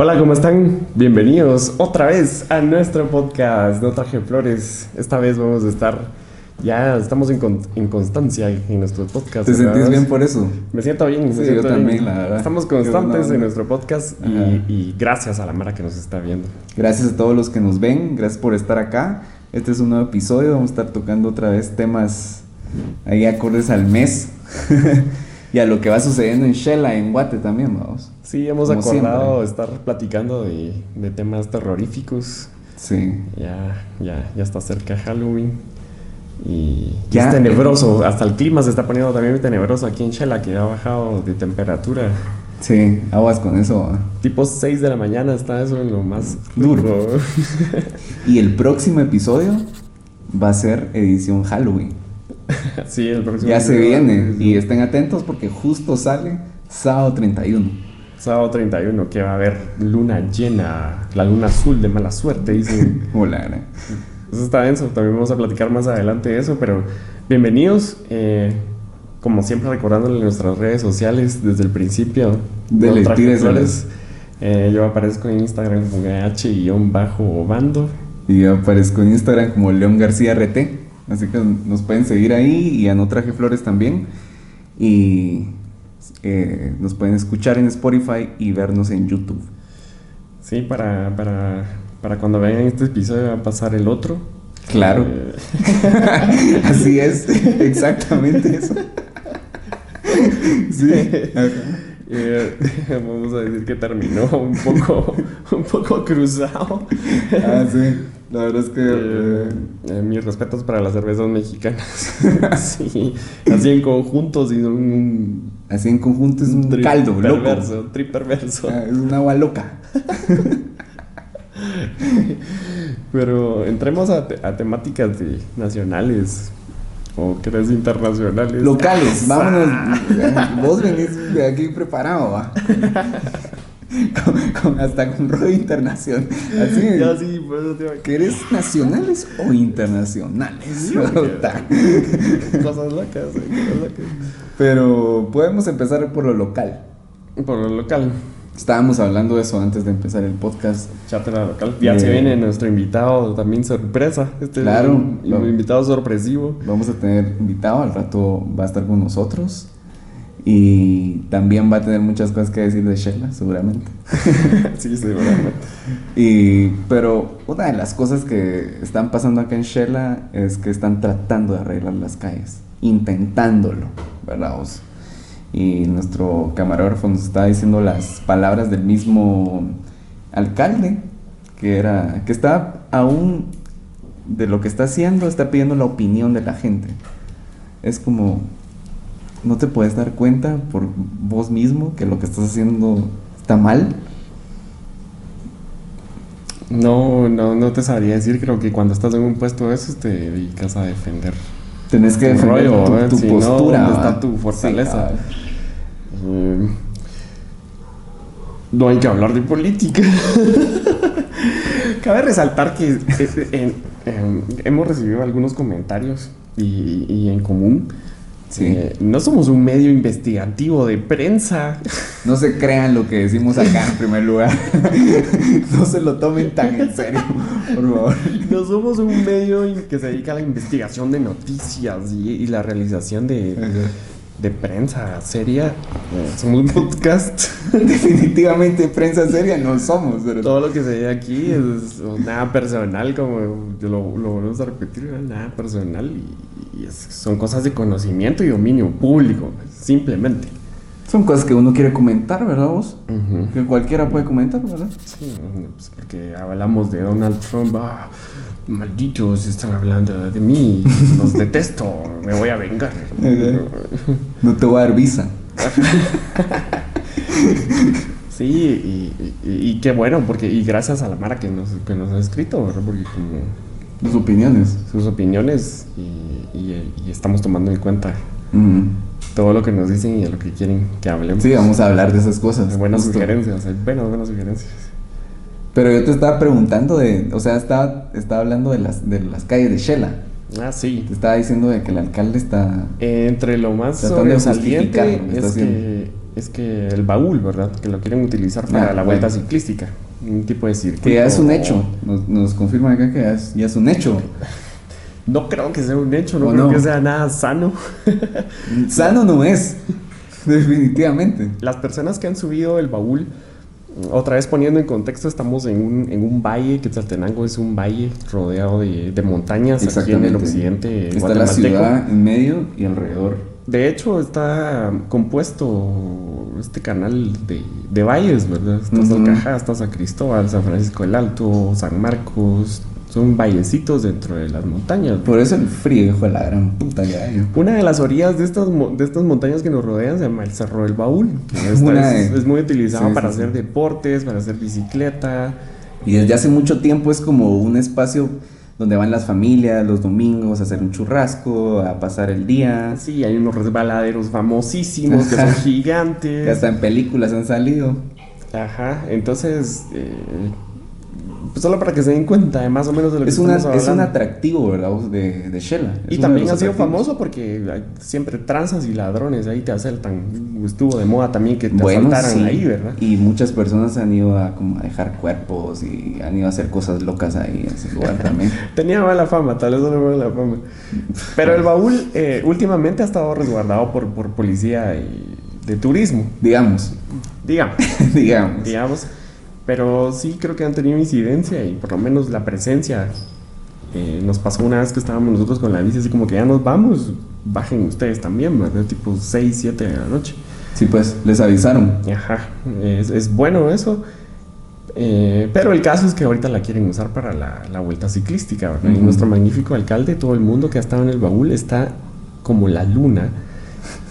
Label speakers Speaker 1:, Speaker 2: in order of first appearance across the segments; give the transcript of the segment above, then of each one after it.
Speaker 1: Hola, ¿cómo están? Bienvenidos otra vez a nuestro podcast No Traje Flores. Esta vez vamos a estar, ya estamos en, con- en constancia en nuestro podcast.
Speaker 2: ¿Te sentís bien por eso?
Speaker 1: Me siento bien, me
Speaker 2: Sí,
Speaker 1: siento
Speaker 2: yo
Speaker 1: bien.
Speaker 2: también, la verdad.
Speaker 1: Estamos constantes en nuestro podcast y, y gracias a la Mara que nos está viendo.
Speaker 2: Gracias a todos los que nos ven, gracias por estar acá. Este es un nuevo episodio, vamos a estar tocando otra vez temas ahí acordes al mes y a lo que va sucediendo en Shela, en Guate también, vamos.
Speaker 1: Sí, hemos
Speaker 2: Como
Speaker 1: acordado
Speaker 2: siempre.
Speaker 1: estar platicando de, de temas terroríficos.
Speaker 2: Sí.
Speaker 1: Ya, ya, ya está cerca Halloween. Y
Speaker 2: Ya.
Speaker 1: es tenebroso, hasta el clima se está poniendo también muy tenebroso aquí en Shela, que ha bajado de temperatura.
Speaker 2: Sí, aguas con eso.
Speaker 1: Tipo 6 de la mañana está eso en lo más
Speaker 2: duro. Y el próximo episodio va a ser edición Halloween.
Speaker 1: sí, el próximo
Speaker 2: Ya se viene y estén atentos porque justo sale sábado 31.
Speaker 1: Sábado 31, que va a haber luna llena, la luna azul de mala suerte, dicen.
Speaker 2: Hola.
Speaker 1: Eso está denso, también vamos a platicar más adelante de eso, pero bienvenidos. eh, como siempre, recordándole nuestras redes sociales desde el principio.
Speaker 2: Dele,
Speaker 1: No flores. Eh, yo aparezco en Instagram como H-bando.
Speaker 2: Y yo aparezco en Instagram como León García RT. Así que nos pueden seguir ahí y a No Traje Flores también. Y eh, nos pueden escuchar en Spotify y vernos en YouTube.
Speaker 1: Sí, para, para, para cuando vean este episodio va a pasar el otro.
Speaker 2: Claro.
Speaker 1: Eh,
Speaker 2: Así es, exactamente eso. Sí.
Speaker 1: eh, vamos a decir que terminó un poco, un poco cruzado.
Speaker 2: Ah, sí. La verdad es que.
Speaker 1: Eh,
Speaker 2: eh,
Speaker 1: eh, mis respetos para las cervezas mexicanas. sí, así en conjuntos y son un
Speaker 2: así en conjunto es un
Speaker 1: tri
Speaker 2: caldo, loco.
Speaker 1: perverso, perverso.
Speaker 2: Ah, es un agua loca.
Speaker 1: Pero entremos a, te- a temáticas de nacionales o crees internacionales.
Speaker 2: Locales, vámonos. Vos venís de aquí preparado, va. Con, con- hasta con rollo internacional. Así.
Speaker 1: Ya sí, por eso te a-
Speaker 2: ¿Querés nacionales o internacionales?
Speaker 1: Cosas locas, eh, cosas locas.
Speaker 2: Pero podemos empezar por lo local.
Speaker 1: Por lo local,
Speaker 2: Estábamos hablando de eso antes de empezar el podcast.
Speaker 1: chatera local. Ya
Speaker 2: Eh,
Speaker 1: se viene nuestro invitado también sorpresa. Este es
Speaker 2: Claro,
Speaker 1: un, un
Speaker 2: lo-
Speaker 1: invitado sorpresivo.
Speaker 2: Vamos a tener invitado, al rato va a estar con nosotros. Y también va a tener muchas cosas que decir de Sheila, seguramente.
Speaker 1: sí, seguramente.
Speaker 2: Y, pero una de las cosas que están pasando acá en Shela es que están tratando de arreglar las calles, intentándolo, ¿verdad? Y nuestro camarógrafo nos está diciendo las palabras del mismo alcalde, que era, que está aún de lo que está haciendo, está pidiendo la opinión de la gente. Es como, no te puedes dar cuenta por vos mismo que lo que estás haciendo está mal.
Speaker 1: No, no, no te sabría decir. Creo que cuando estás en un puesto de esos te dedicas a defender
Speaker 2: Tenés que defender
Speaker 1: rollo,
Speaker 2: tu,
Speaker 1: ¿verdad?
Speaker 2: tu
Speaker 1: Si no,
Speaker 2: postura.
Speaker 1: ¿dónde está tu fortaleza? Eh, no hay que hablar de política. Cabe resaltar que eh, eh, hemos recibido algunos comentarios y, y en común.
Speaker 2: Sí.
Speaker 1: eh, no somos un medio investigativo de prensa.
Speaker 2: no se crean lo que decimos acá en primer lugar. no se lo tomen tan en serio, por favor.
Speaker 1: No somos un medio que se dedica a la investigación de noticias y, y la realización de, de prensa seria. Eh, somos un podcast.
Speaker 2: Definitivamente prensa seria no somos. pero-
Speaker 1: Todo lo que se ve aquí es nada personal, como yo lo, lo volvemos a repetir, nada personal y, y es- son cosas de conocimiento y dominio público, simplemente.
Speaker 2: Son cosas que uno quiere comentar, ¿verdad vos? Que cualquiera puede comentar, ¿verdad?
Speaker 1: Sí, pues porque hablamos de Donald Trump, ah, malditos están hablando de mí, los detesto, me voy a vengar.
Speaker 2: No te voy a dar visa.
Speaker 1: Sí, y, y- y qué bueno, porque y gracias a la Mara que nos, que nos ha escrito, ¿verdad? Porque como
Speaker 2: Tus opiniones.
Speaker 1: sus opiniones y, y- y estamos tomando en cuenta todo lo que nos dicen y de lo que quieren que hablemos.
Speaker 2: Sí, vamos a hablar de esas cosas.
Speaker 1: Hay buenas
Speaker 2: justo.
Speaker 1: sugerencias, hay buenas, buenas sugerencias.
Speaker 2: Pero yo te estaba preguntando de, o sea, estaba, estaba hablando de las, de las calles de Shela.
Speaker 1: Ah, sí.
Speaker 2: Te estaba diciendo de que el alcalde está...
Speaker 1: Eh, entre lo más sobresaliente es que es que el baúl, ¿verdad? Que lo quieren utilizar para
Speaker 2: Ah,
Speaker 1: la vuelta
Speaker 2: bueno.
Speaker 1: ciclística. Un tipo de circuito.
Speaker 2: Que ya es un hecho. Nos, nos confirman acá que ya es, ya es un hecho.
Speaker 1: No creo que sea un hecho, no
Speaker 2: ¿O
Speaker 1: creo
Speaker 2: no?
Speaker 1: que sea nada sano.
Speaker 2: Sano no es. Definitivamente.
Speaker 1: Las personas que han subido el baúl, otra vez poniendo en contexto, estamos en un, en un valle, Quetzaltenango es un valle rodeado de, de montañas aquí en el occidente
Speaker 2: Está la ciudad en medio y alrededor.
Speaker 1: De hecho, está compuesto este canal de, de valles, ¿verdad? Está
Speaker 2: Ujú.
Speaker 1: Salcajá, está San Cristóbal, San Francisco del Alto, San Marcos. Son vallecitos dentro de las montañas.
Speaker 2: Por eso el frío, hijo de la gran puta que hay.
Speaker 1: Una de las orillas de estas, de estas montañas que nos rodean se llama el Cerro del Baúl. esta
Speaker 2: Una
Speaker 1: es, muy utilizado
Speaker 2: Sí,
Speaker 1: para
Speaker 2: sí, sí.
Speaker 1: hacer deportes, para hacer bicicleta.
Speaker 2: Y desde hace mucho tiempo es como un espacio donde van las familias los domingos a hacer un churrasco, a pasar el día.
Speaker 1: Sí, hay unos resbaladeros famosísimos que son gigantes.
Speaker 2: Que hasta en películas han salido.
Speaker 1: Ajá, entonces, eh, pues solo para que se den cuenta de más o menos de lo que
Speaker 2: Es, una,
Speaker 1: estamos
Speaker 2: es un
Speaker 1: hablando.
Speaker 2: atractivo, ¿verdad? De, de Shela. Es
Speaker 1: Y también ha sido famoso porque siempre tranzas y ladrones ahí te asaltan. Estuvo de moda también que te
Speaker 2: Bueno,
Speaker 1: asaltaran
Speaker 2: sí.
Speaker 1: ahí, ¿verdad?
Speaker 2: Y muchas personas han ido a, como a dejar cuerpos y han ido a hacer cosas locas ahí en ese lugar también.
Speaker 1: Tenía mala fama, tal vez solo mala fama. Pero el baúl eh, últimamente ha estado resguardado por, por policía y- de turismo,
Speaker 2: digamos,
Speaker 1: digamos.
Speaker 2: digamos.
Speaker 1: digamos. Pero sí creo que han tenido incidencia y por lo menos la presencia. eh, nos pasó una vez que estábamos nosotros con la bici, así como que ya nos vamos, bajen ustedes también, ¿verdad? Tipo 6, 7 de la noche.
Speaker 2: Sí, pues, les avisaron.
Speaker 1: Ajá, es, es bueno eso. Eh, pero el caso es que ahorita la quieren usar para la, la vuelta ciclística, ¿verdad? Y
Speaker 2: Ujú.
Speaker 1: nuestro magnífico alcalde, todo el mundo que ha estado en el baúl, está como la luna,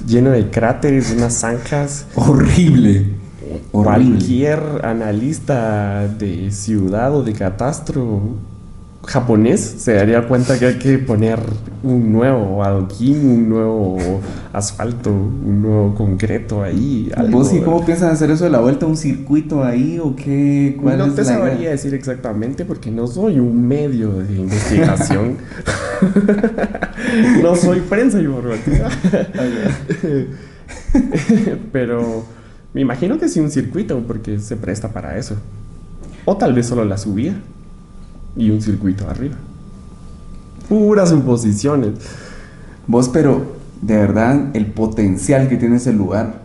Speaker 1: lleno de cráteres, unas zanjas.
Speaker 2: Horrible. Horrible.
Speaker 1: Cualquier analista de ciudad o de catastro japonés se daría cuenta que hay que poner un nuevo adoquín, un nuevo asfalto, un nuevo concreto ahí. algo,
Speaker 2: ¿Vos y cómo piensan hacer eso de la vuelta? ¿Un circuito ahí o qué? ¿Cuál
Speaker 1: No
Speaker 2: es
Speaker 1: te
Speaker 2: la idea?
Speaker 1: sabría decir exactamente porque no soy un medio de investigación. no soy prensa informativa. Pero me imagino que sí un circuito porque se presta para eso. O tal vez solo la subida y un circuito arriba. Puras suposiciones.
Speaker 2: Vos, pero de verdad, el potencial que tiene ese lugar.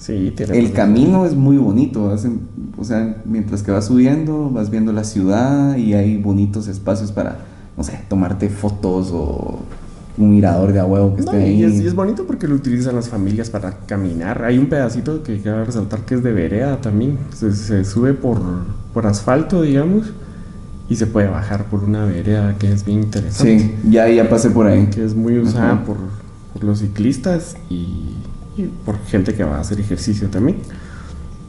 Speaker 1: Sí, tiene
Speaker 2: El camino es muy bonito. o sea, mientras que vas subiendo, vas viendo la ciudad y hay bonitos espacios para, no sé, tomarte fotos o un mirador de a huevo que
Speaker 1: No,
Speaker 2: esté ahí.
Speaker 1: y, es, y es bonito porque lo utilizan las familias para caminar. Hay un pedacito que cabe resaltar que es de vereda también. Se, se sube por, por asfalto, digamos, y se puede bajar por una vereda que es bien interesante.
Speaker 2: Sí, ya, ya pasé por ahí.
Speaker 1: Que es muy usada por, por los ciclistas y, y por gente que va a hacer ejercicio también.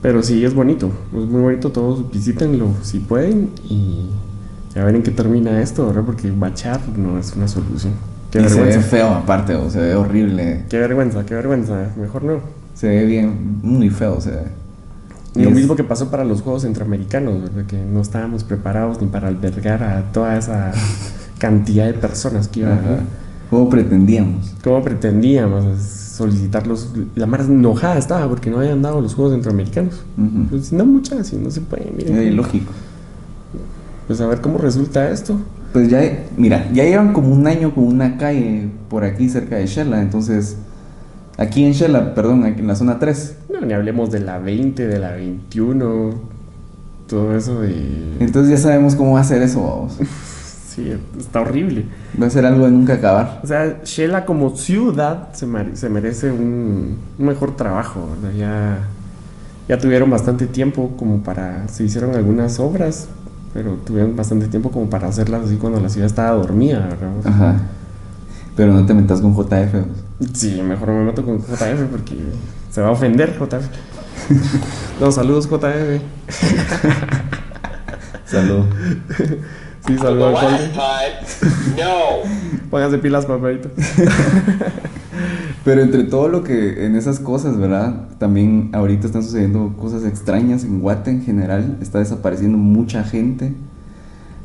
Speaker 1: Pero sí, es bonito. Es muy bonito. Todos visítenlo si pueden y a ver en qué termina esto, ¿verdad? Porque bachar no es una solución. Qué
Speaker 2: y se ve
Speaker 1: vergüenza.
Speaker 2: feo aparte, o se ve horrible.
Speaker 1: Qué vergüenza, qué vergüenza. Mejor no.
Speaker 2: Se ve bien, muy feo se ve.
Speaker 1: Y lo
Speaker 2: es-
Speaker 1: mismo que pasó para los Juegos Centroamericanos, ¿verdad? Que no estábamos preparados ni para albergar a toda esa cantidad de personas que iban.
Speaker 2: ¿Cómo pretendíamos?
Speaker 1: ¿Cómo pretendíamos solicitarlos? La más enojada estaba porque no habían dado los Juegos Centroamericanos. Pues no muchas, y no se puede, miren.
Speaker 2: Eh, lógico.
Speaker 1: Pues a ver cómo resulta esto.
Speaker 2: Pues ya, mira, ya llevan como un año con una calle por aquí cerca de Shela, entonces, aquí en Shela, perdón, aquí en la zona 3.
Speaker 1: No, ni hablemos de la 20, de la 21, todo eso de...
Speaker 2: Entonces ya sabemos cómo va a ser eso, vamos.
Speaker 1: Sí, está horrible.
Speaker 2: Va a ser algo de nunca acabar.
Speaker 1: O sea, Shela como ciudad se, mere- se merece un, un mejor trabajo, ¿verdad? Ya, ya tuvieron bastante tiempo como para... Se hicieron algunas obras, pero tuvieron bastante tiempo como para hacerlas así cuando la ciudad estaba dormida, ¿verdad?
Speaker 2: Ajá. Pero no te metas con JF.
Speaker 1: Sí, mejor me meto con JF porque se va a ofender JF. No, saludos JF.
Speaker 2: Salud.
Speaker 1: Sí, saludos al
Speaker 3: no.
Speaker 1: Pónganse pilas, papadito.
Speaker 2: Pero entre todo lo que en esas cosas, ¿verdad? También ahorita están sucediendo cosas extrañas en Guate en general. Está desapareciendo mucha gente,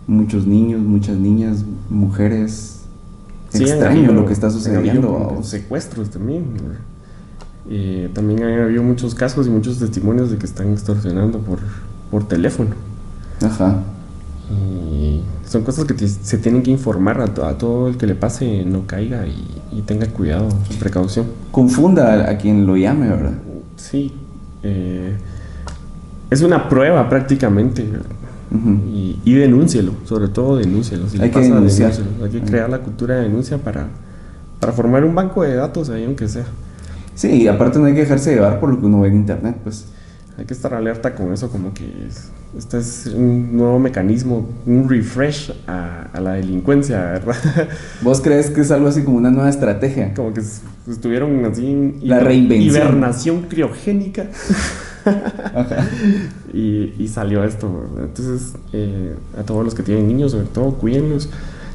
Speaker 2: muchos niños, muchas niñas, mujeres.
Speaker 1: Sí,
Speaker 2: Extraño
Speaker 1: habido-
Speaker 2: lo que está sucediendo.
Speaker 1: habido secuestros también. Eh, también ha habido muchos casos y muchos testimonios de que están extorsionando por, por teléfono.
Speaker 2: Ajá.
Speaker 1: Y son cosas que se tienen que informar a, to- a todo el que le pase, no caiga y, y tenga cuidado, precaución.
Speaker 2: Confunda a, a quien lo llame, ¿verdad?
Speaker 1: Sí, eh, es una prueba prácticamente. Y, y denúncielo, sobre todo denúncielo. Si le
Speaker 2: Hay que
Speaker 1: pasa,
Speaker 2: denunciar.
Speaker 1: denúncielo. Hay que crear la cultura de denuncia para, para formar un banco de datos ahí, aunque sea.
Speaker 2: Sí, y aparte no hay que dejarse llevar por lo que uno ve en internet, pues.
Speaker 1: Hay que estar alerta con eso, como que es- este es un nuevo mecanismo, un refresh a, a la delincuencia, ¿verdad?
Speaker 2: ¿Vos crees que es algo así como una nueva estrategia?
Speaker 1: como que estuvieron así en
Speaker 2: La reinvención.
Speaker 1: hibernación criogénica
Speaker 2: Ajá.
Speaker 1: y, y salió esto. ¿verdad? Entonces, eh, a todos los que tienen niños, sobre todo, cuídenlos.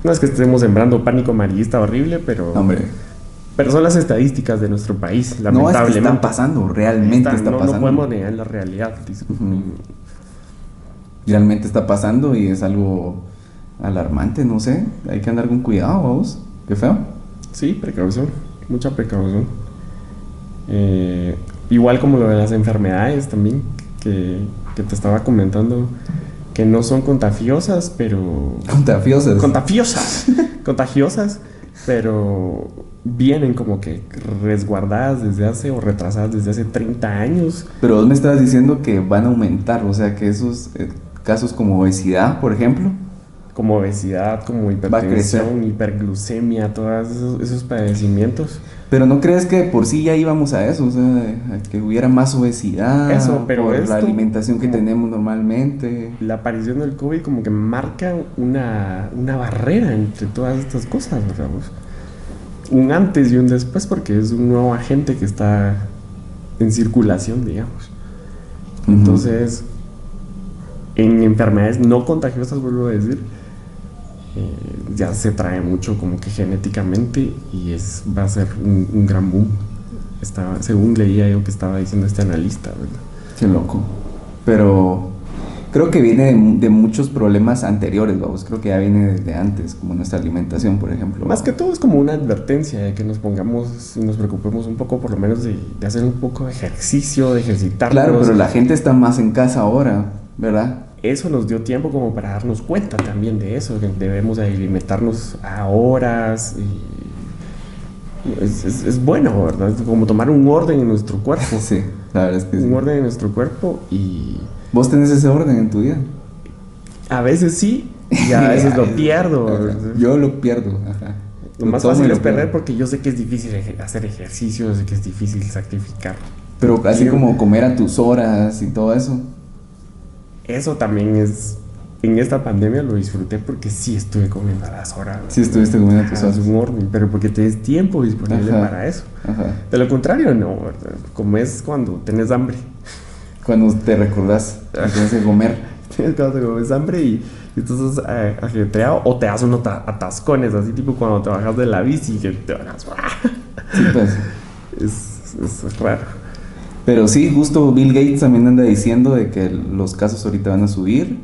Speaker 1: No es que estemos sembrando pánico amarillista horrible, pero,
Speaker 2: Hombre,
Speaker 1: pero son las estadísticas de nuestro país,
Speaker 2: no es que
Speaker 1: lamentablemente.
Speaker 2: está pasando, realmente
Speaker 1: Está-
Speaker 2: está
Speaker 1: no,
Speaker 2: pasando.
Speaker 1: no podemos negar la realidad. disculpen.
Speaker 2: Ujú. Realmente está pasando y es algo alarmante, no sé. Hay que andar con cuidado, vamos. Qué feo.
Speaker 1: Sí, precaución, mucha precaución. Eh, igual como lo de las enfermedades también, que, que te estaba comentando, que no son contagiosas, pero...
Speaker 2: Contagiosas.
Speaker 1: Contagiosas, contagiosas, pero vienen como que resguardadas desde hace o retrasadas desde hace 30 años.
Speaker 2: Pero vos me estabas diciendo que van a aumentar, o sea que esos eh, casos como obesidad, por ejemplo,
Speaker 1: como obesidad, como hipertensión, hiperglucemia, todos esos, esos padecimientos.
Speaker 2: pero no crees que por sí ya íbamos a eso, o sea, a que hubiera más obesidad,
Speaker 1: Eso, pero
Speaker 2: por
Speaker 1: esto,
Speaker 2: la alimentación que tenemos normalmente.
Speaker 1: La aparición del COVID como que marca una, una barrera entre todas estas cosas, o sea, pues, un antes y un después, porque es un nuevo agente que está en circulación, digamos. Entonces, en enfermedades no contagiosas, vuelvo a decir, eh, ya se trae mucho como que genéticamente y es va a ser un, un gran boom. Estaba, según leía yo que estaba diciendo este analista, ¿verdad?
Speaker 2: Qué loco. Pero creo que viene de, de muchos problemas anteriores, vamos. Creo que ya viene desde antes, como nuestra alimentación, por ejemplo.
Speaker 1: Más que todo es como una advertencia de que nos pongamos y nos preocupemos un poco, por lo menos, de, de hacer un poco de ejercicio, de ejercitarnos.
Speaker 2: Claro, pero la gente está más en casa ahora, ¿verdad?
Speaker 1: Eso nos dio tiempo como para darnos cuenta también de eso, que debemos de alimentarnos a horas. Y es, es- es bueno, ¿verdad? Es como tomar un orden en nuestro cuerpo.
Speaker 2: Sí, la verdad es que sí.
Speaker 1: Un orden en nuestro cuerpo y
Speaker 2: ¿Vos tenés ese orden en tu vida?
Speaker 1: a veces sí y a veces lo pierdo.
Speaker 2: Yo lo pierdo, ajá.
Speaker 1: Lo más fácil es perder
Speaker 2: pierdo.
Speaker 1: porque yo sé que es difícil hacer ejercicio, sé que es difícil sacrificar.
Speaker 2: Pero así como comer a tus horas y todo eso.
Speaker 1: Eso también es. En esta pandemia lo disfruté porque sí estuve comiendo a las horas.
Speaker 2: Sí estuviste comiendo a tus horas.
Speaker 1: un orden, pero porque tienes tiempo disponible
Speaker 2: Ajá.
Speaker 1: para eso.
Speaker 2: Ajá.
Speaker 1: De lo contrario, no. Comes cuando tenés hambre.
Speaker 2: Cuando te recordás tienes que comer.
Speaker 1: Tienes cuando te comes hambre y, y estás eh, ajetreado o te das unos ta- atascones, así tipo cuando te bajas de la bici que te bajas.
Speaker 2: Sí, pues.
Speaker 1: Es, es raro.
Speaker 2: Pero sí, justo Bill Gates también anda diciendo de que los casos ahorita van a subir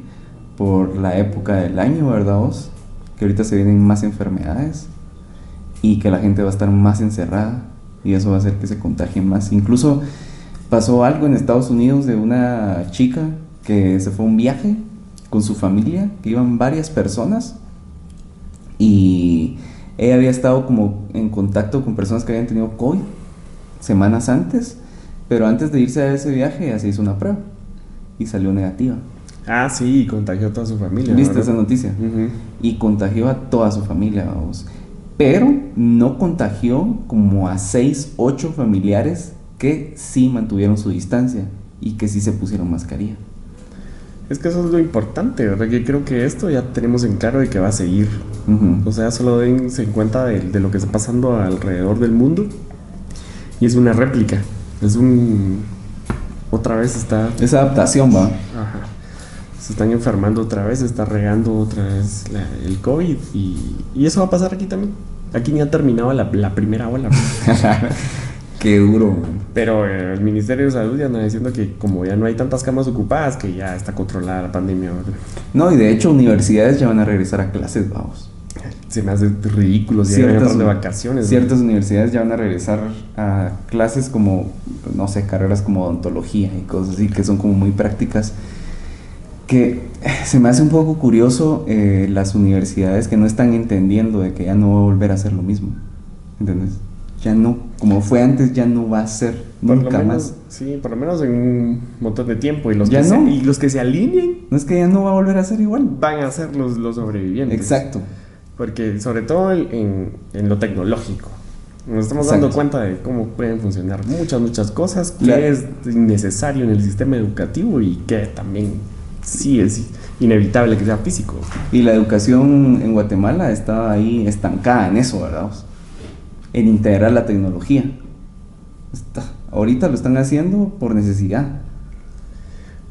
Speaker 2: por la época del año, ¿verdad vos? Que ahorita se vienen más enfermedades y que la gente va a estar más encerrada y eso va a hacer que se contagien más. Incluso pasó algo en Estados Unidos de una chica que se fue a un viaje con su familia, que iban varias personas y ella había estado como en contacto con personas que habían tenido COVID semanas antes, pero antes de irse a ese viaje ya se hizo una prueba y salió negativa.
Speaker 1: Ah, sí, contagió a toda su familia.
Speaker 2: ¿Viste
Speaker 1: ¿verdad?
Speaker 2: esa noticia?
Speaker 1: Ujú.
Speaker 2: Y contagió a toda su familia, vamos. Pero no contagió como a 6, 8 familiares que sí mantuvieron su distancia y que sí se pusieron mascarilla.
Speaker 1: Es que eso es lo importante, ¿verdad? Que creo que esto ya tenemos en claro de que va a seguir.
Speaker 2: Ujú.
Speaker 1: O sea, solo dense en cuenta de, de lo que está pasando alrededor del mundo. Y es una réplica. Es un... Otra vez está...
Speaker 2: Esa adaptación va.
Speaker 1: Ajá. Se están enfermando otra vez, se está regando otra vez la- el COVID. Y, y eso va a pasar aquí también. Aquí ni ha terminado la, la primera ola.
Speaker 2: Qué duro.
Speaker 1: Pero eh, el Ministerio de Salud ya anda diciendo que como ya no hay tantas camas ocupadas, que ya está controlada la pandemia. ¿verdad?
Speaker 2: No, y de hecho universidades ya van a regresar a clases, vamos.
Speaker 1: Se me hace ridículo si
Speaker 2: Ciertas-
Speaker 1: de vacaciones.
Speaker 2: Ciertas universidades ya van a regresar a clases como, no sé, carreras como odontología y cosas así que son como muy prácticas. Que se me hace un poco curioso eh, las universidades que no están entendiendo de que ya no va a volver a ser lo mismo. ¿Entendés? Ya no, como fue antes, ya no va a ser
Speaker 1: Por
Speaker 2: nunca
Speaker 1: menos,
Speaker 2: más.
Speaker 1: Sí, por lo menos en un montón de tiempo. Y los,
Speaker 2: Ya
Speaker 1: que
Speaker 2: no.
Speaker 1: se, y los que se alineen
Speaker 2: No es que ya no va a volver a ser igual.
Speaker 1: van a ser los, los sobrevivientes.
Speaker 2: Exacto.
Speaker 1: Porque sobre todo en, en lo tecnológico. Nos estamos
Speaker 2: Exacto.
Speaker 1: dando cuenta de cómo pueden funcionar muchas, muchas cosas, que
Speaker 2: La-
Speaker 1: es innecesario en el sistema educativo y que también sí es inevitable que sea físico.
Speaker 2: Y la educación en Guatemala estaba ahí estancada en eso, ¿verdad? En integrar la tecnología. Está- ahorita lo están haciendo por necesidad.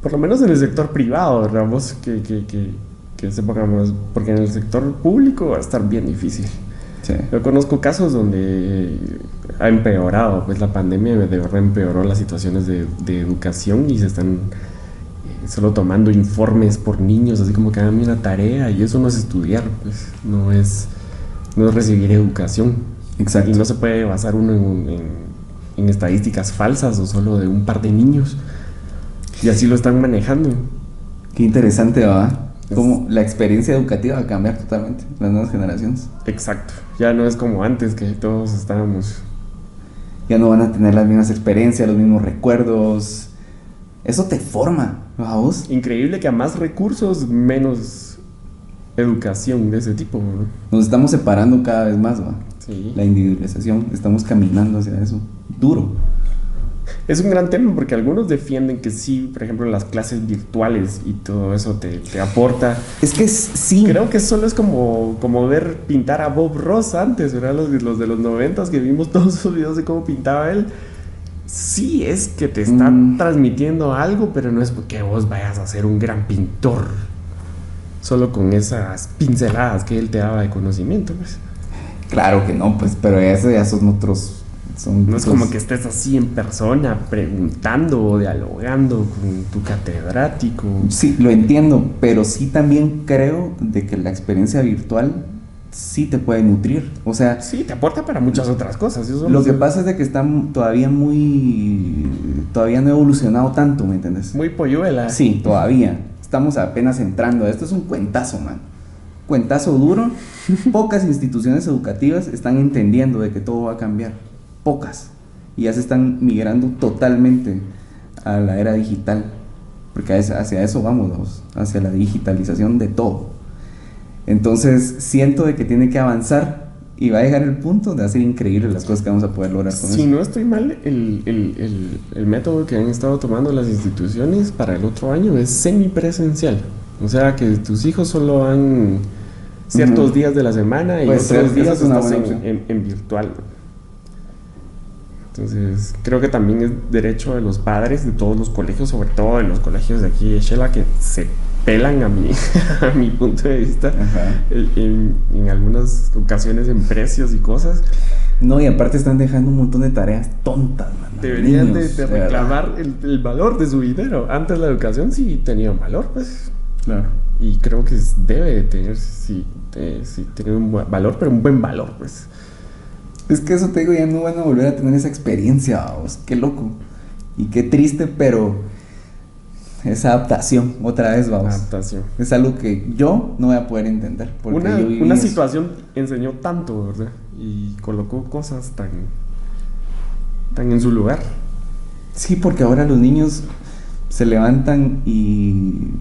Speaker 1: Por lo menos en el sector privado, ¿verdad? Vos que, que, que, que se ponga más- Porque en el sector público va a estar bien difícil.
Speaker 2: Sí.
Speaker 1: Yo conozco casos donde ha empeorado, pues la pandemia de verdad empeoró las situaciones de, de educación y se están eh, solo tomando informes por niños, así como que hagan una tarea y eso no es estudiar, pues no es, no es recibir educación.
Speaker 2: Exacto.
Speaker 1: Y no se puede basar uno en, en- en estadísticas falsas o solo de un par de niños. Y así lo están manejando.
Speaker 2: Qué interesante, ¿va? Cómo la experiencia educativa va a cambiar totalmente, las nuevas generaciones.
Speaker 1: Exacto. Ya no es como antes que todos estábamos
Speaker 2: Ya no van a tener las mismas experiencias, los mismos recuerdos. Eso te forma, ¿va vos?
Speaker 1: Increíble que a más recursos, menos educación de ese tipo. ¿no?
Speaker 2: Nos estamos separando cada vez más, ¿va?
Speaker 1: Sí.
Speaker 2: La individualización, estamos caminando hacia eso. Duro.
Speaker 1: Es un gran tema porque algunos defienden que sí, por ejemplo, las clases virtuales y todo eso te, te aporta.
Speaker 2: Es que sí.
Speaker 1: Creo que solo es como, como ver pintar a Bob Ross antes, ¿verdad? Los, los de los noventas que vimos todos esos videos de cómo pintaba él. Sí es que te están
Speaker 2: Mm.
Speaker 1: transmitiendo algo, pero no es porque vos vayas a ser un gran pintor. Solo con esas pinceladas que él te daba de conocimiento, pues.
Speaker 2: Claro que no, pues, pero eso ya son otros. Son
Speaker 1: No es como que estés así en persona preguntando o dialogando con tu catedrático.
Speaker 2: Sí, lo entiendo, pero sí también creo de que la experiencia virtual sí te puede nutrir. O sea,
Speaker 1: Sí, te aporta para muchas otras cosas. eso
Speaker 2: lo que pasa es de que está todavía muy. Todavía no ha evolucionado tanto, ¿me entiendes?
Speaker 1: Muy polluela.
Speaker 2: Sí, todavía. Estamos apenas entrando. Esto es un cuentazo, man. Cuentazo duro. Pocas instituciones educativas están entendiendo de que todo va a cambiar. Pocas. Y ya se están migrando totalmente a la era digital. Porque hacia eso vamos, hacia la digitalización de todo. Entonces siento de que tiene que avanzar y va a llegar el punto de hacer increíbles las cosas que vamos a poder lograr con
Speaker 1: Si
Speaker 2: eso.
Speaker 1: no estoy mal, el, el- el- el método que han estado tomando las instituciones para el otro año es semipresencial. O sea, que tus hijos solo van ciertos días de la semana y
Speaker 2: Puede
Speaker 1: otros días estás en virtual. Entonces, creo que también es derecho de los padres de todos los colegios, sobre todo de los colegios de aquí de Shela, que se pelan a mi, a mi punto de vista en, en algunas ocasiones en precios y cosas.
Speaker 2: No, y aparte están dejando un montón de tareas tontas, man.
Speaker 1: Deberían de,
Speaker 2: niños,
Speaker 1: de
Speaker 2: verdad.
Speaker 1: reclamar el, el valor de su dinero. Antes la educación sí tenía valor, pues.
Speaker 2: Claro.
Speaker 1: Y creo que debe de tener, sí, de- sí, tener un buen valor, pero un buen valor, pues.
Speaker 2: Es que eso te digo, ya no van a volver a tener esa experiencia, vamos. Qué loco. Y qué triste, pero esa adaptación, otra vez, vamos.
Speaker 1: Adaptación.
Speaker 2: Es algo que yo no voy a poder entender. Porque
Speaker 1: Una,
Speaker 2: yo viví
Speaker 1: una situación enseñó tanto, ¿verdad? Y colocó cosas tan, tan en su lugar.
Speaker 2: Sí, porque ahora los niños se levantan y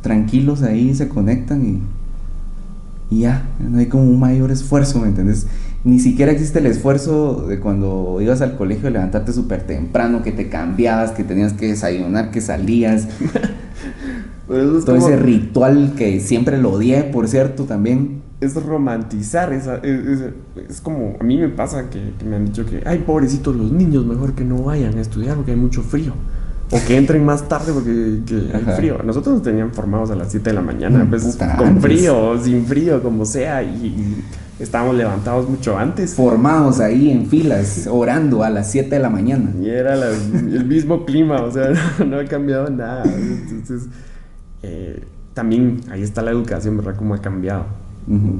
Speaker 2: tranquilos ahí se conectan y, y ya, no hay como un mayor esfuerzo, ¿me entiendes? Ni siquiera existe el esfuerzo de cuando ibas al colegio de levantarte súper temprano, que te cambiabas, que tenías que desayunar, que salías, todo ese ritual que siempre lo odié, por cierto, también.
Speaker 1: es romantizar esa es, es- es como a mí me pasa que, que me han dicho que ay pobrecitos los niños mejor que no vayan a estudiar porque hay mucho frío o que entren más tarde porque que hay frío nosotros nos tenían formados a las 7 de la mañana
Speaker 2: Mm,
Speaker 1: pues con
Speaker 2: antes.
Speaker 1: frío sin frío como sea y, y estábamos levantados mucho antes
Speaker 2: Formados ahí en filas, orando a las 7 de la mañana.
Speaker 1: y era la- el mismo clima o sea no, no ha cambiado nada entonces eh, también ahí está la educación verdad cómo ha cambiado.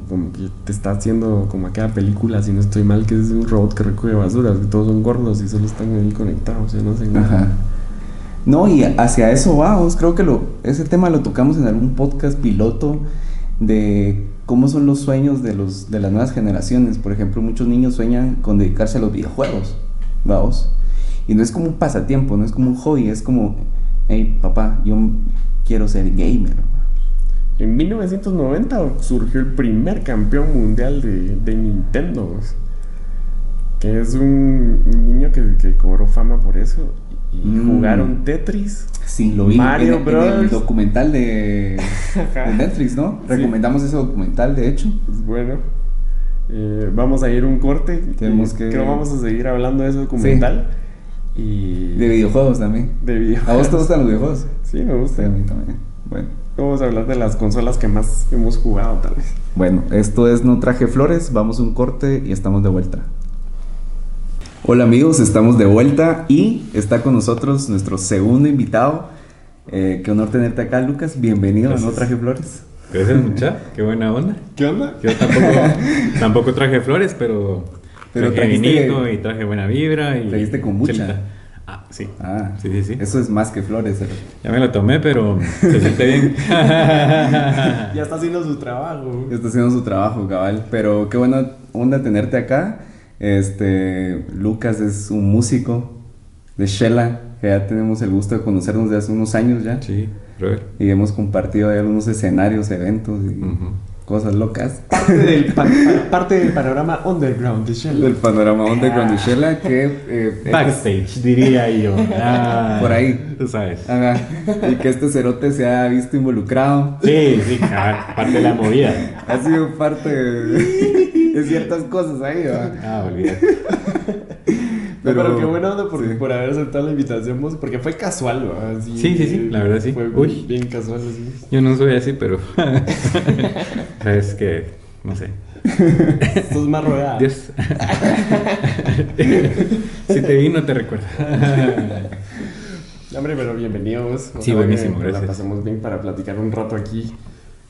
Speaker 1: Como que te está haciendo como aquella película, si no estoy mal, que es un robot que recoge basura, que todos son gordos y solo están ahí conectados, ya no sé.
Speaker 2: Ajá. No, y hacia eso vamos. Creo que lo, ese tema lo tocamos en algún podcast piloto de cómo son los sueños de, los, de las nuevas generaciones. Por ejemplo, muchos niños sueñan con dedicarse a los videojuegos. Vamos. Y no es como un pasatiempo, no es como un hobby, es como, hey, papá, yo quiero ser gamer.
Speaker 1: En 1990 surgió el primer campeón mundial de, de Nintendo, que es un, un niño que, que cobró fama por eso. Y
Speaker 2: Mm.
Speaker 1: jugaron Tetris.
Speaker 2: Sí, lo vi
Speaker 1: Mario
Speaker 2: en, en el
Speaker 1: Bros.
Speaker 2: documental de, de Netflix, ¿no?
Speaker 1: Sí.
Speaker 2: Recomendamos ese documental, de hecho.
Speaker 1: Pues bueno, eh, vamos a ir un corte.
Speaker 2: Tenemos que-
Speaker 1: Creo vamos a seguir hablando de ese documental. Y
Speaker 2: De videojuegos también.
Speaker 1: de videojuegos.
Speaker 2: ¿A vos te gustan los videojuegos?
Speaker 1: Sí, me
Speaker 2: Sí,
Speaker 1: gusta.
Speaker 2: a mí también. Bueno.
Speaker 1: Vamos a hablar de las consolas que más hemos jugado, tal vez.
Speaker 2: Bueno, esto es No Traje Flores, vamos a un corte y estamos de vuelta. Hola amigos, estamos de vuelta y está con nosotros nuestro segundo invitado. Eh, qué honor tenerte acá, Lucas. Bienvenido a No
Speaker 3: Gracias.
Speaker 2: Traje Flores.
Speaker 3: Gracias, mucha. Qué buena onda.
Speaker 1: ¿Qué onda?
Speaker 3: Yo tampoco, tampoco traje flores, pero,
Speaker 2: Pero
Speaker 3: traje
Speaker 2: trajiste-
Speaker 3: vinito y traje buena vibra. Y
Speaker 2: Trajiste kombucha.
Speaker 3: chelita. Ah, sí.
Speaker 2: Ah,
Speaker 3: Sí, sí, sí.
Speaker 2: Eso es más que flores. eh.
Speaker 3: Ya me lo tomé, pero se siente bien.
Speaker 1: Ya está haciendo su trabajo.
Speaker 2: Está haciendo su trabajo, cabal. Pero qué buena onda tenerte acá. Este, Lucas es un músico de Shela, que ya tenemos el gusto de conocernos de hace unos años ya.
Speaker 3: Sí, brother.
Speaker 2: Y hemos compartido ahí algunos escenarios, eventos y. cosas locas.
Speaker 1: Parte del, pa- parte del panorama underground de Shell.
Speaker 2: Del panorama underground de Shela que... eh, este-
Speaker 3: Backstage, diría yo. Ah,
Speaker 2: Por ahí.
Speaker 3: Tú sabes.
Speaker 2: Ajá. y que este cerote se ha visto involucrado.
Speaker 3: Sí, sí, parte de la movida.
Speaker 2: Ha sido parte de, de ciertas cosas ahí, ¿va?
Speaker 3: Ah, olvídate.
Speaker 1: Pero, pero qué buena onda por,
Speaker 2: sí.
Speaker 1: por haber aceptado la invitación, pues, porque fue casual, ¿no? Así,
Speaker 3: Sí, sí, sí, la verdad sí.
Speaker 1: Fue
Speaker 3: Uy.
Speaker 1: bien casual, así.
Speaker 3: Yo no soy así, pero. es que. No sé.
Speaker 1: Esto es más rodeada.
Speaker 3: Dios. si te vi, no te recuerdo.
Speaker 1: Hombre, pero bienvenidos.
Speaker 3: Sí, buenísimo, gracias.
Speaker 1: La pasemos bien para platicar un rato aquí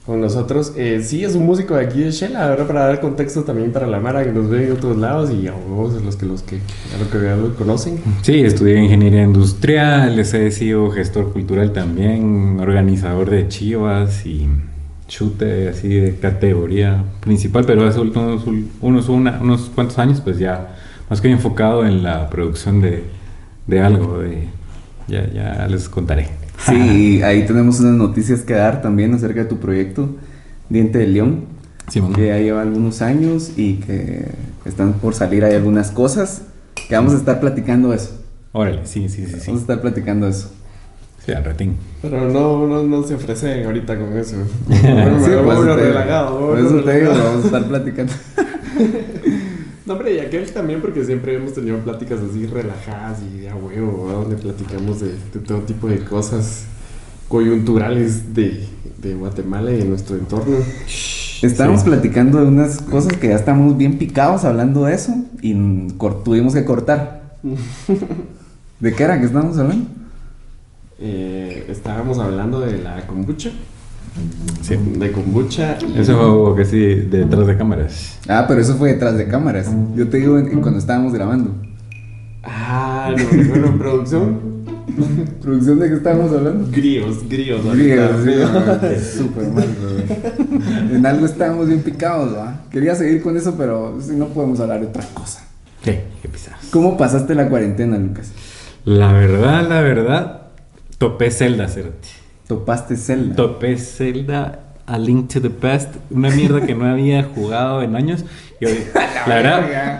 Speaker 1: con nosotros. Eh, sí, es un músico de aquí de Shela, ahora para dar contexto también para la Mara que nos ve en otros lados y a vos, los que, los que, a lo que lo conocen.
Speaker 3: Sí, estudié ingeniería industrial, he sido gestor cultural también, organizador de chivas y chute así de categoría principal, pero hace unos, unos, una- unos cuantos años pues ya más que enfocado en la producción de, de algo, de, ya, ya les contaré.
Speaker 2: Sí, y ahí tenemos unas noticias que dar también acerca de tu proyecto, Diente de León,
Speaker 3: Simón.
Speaker 2: que ya lleva algunos años y que están por salir ahí algunas cosas, que vamos a estar platicando eso.
Speaker 3: Órale, sí, sí, sí, sí.
Speaker 2: Vamos a estar platicando eso.
Speaker 3: Sí, al ratín.
Speaker 1: Pero no, no, no se ofrece ahorita con eso.
Speaker 2: Sí,
Speaker 1: Bueno,
Speaker 2: eso
Speaker 1: bueno,
Speaker 2: te-
Speaker 1: relajado.
Speaker 2: Por
Speaker 1: bueno,
Speaker 2: eso te digo,
Speaker 1: relajado.
Speaker 2: vamos a estar platicando.
Speaker 1: No, hombre, y aquel también, porque siempre hemos tenido pláticas así relajadas y de a huevo, donde platicamos de, de todo tipo de cosas coyunturales de, de Guatemala y de nuestro entorno.
Speaker 2: Estábamos
Speaker 3: Sí.
Speaker 2: platicando de unas cosas que ya estamos bien picados hablando de eso y tuvimos que cortar. ¿De qué era que estábamos hablando?
Speaker 1: Eh, estábamos hablando de la kombucha.
Speaker 3: Sí.
Speaker 1: De kombucha.
Speaker 3: Eso que sí, detrás de cámaras.
Speaker 2: Ah, pero eso fue detrás de cámaras. Yo te digo en- en cuando estábamos grabando.
Speaker 1: Ah, no, bueno, producción.
Speaker 2: ¿Producción de qué estábamos hablando?
Speaker 1: Gríos, gríos.
Speaker 2: Griegos, sí, súper mal, güey. En algo estábamos bien picados, ¿va? Quería seguir con eso, pero no podemos hablar de otra cosa.
Speaker 3: Sí, qué pisadas.
Speaker 2: ¿Cómo pasaste la cuarentena, Lucas?
Speaker 3: La verdad, la verdad, topé Zelda, Cerote.
Speaker 2: Topaste Zelda.
Speaker 3: Topé Zelda A Link to the Past, una mierda que no había jugado en años. Yo, la verdad,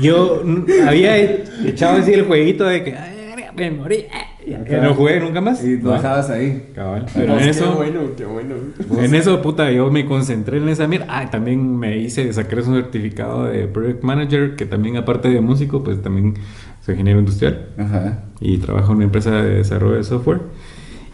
Speaker 3: yo había echado así el jueguito de que "Ay, me morí. eh", Que no jugué nunca más.
Speaker 2: Y lo dejabas ahí.
Speaker 3: Cabal.
Speaker 1: Pero
Speaker 3: en
Speaker 1: qué
Speaker 3: eso,
Speaker 1: bueno, qué bueno.
Speaker 3: en eso, puta, yo me concentré en esa mierda. Ah, también me hice, saqué un certificado de Project Manager, que también aparte de músico, pues también soy ingeniero industrial.
Speaker 2: Ajá.
Speaker 3: y trabajo en una empresa de desarrollo de software.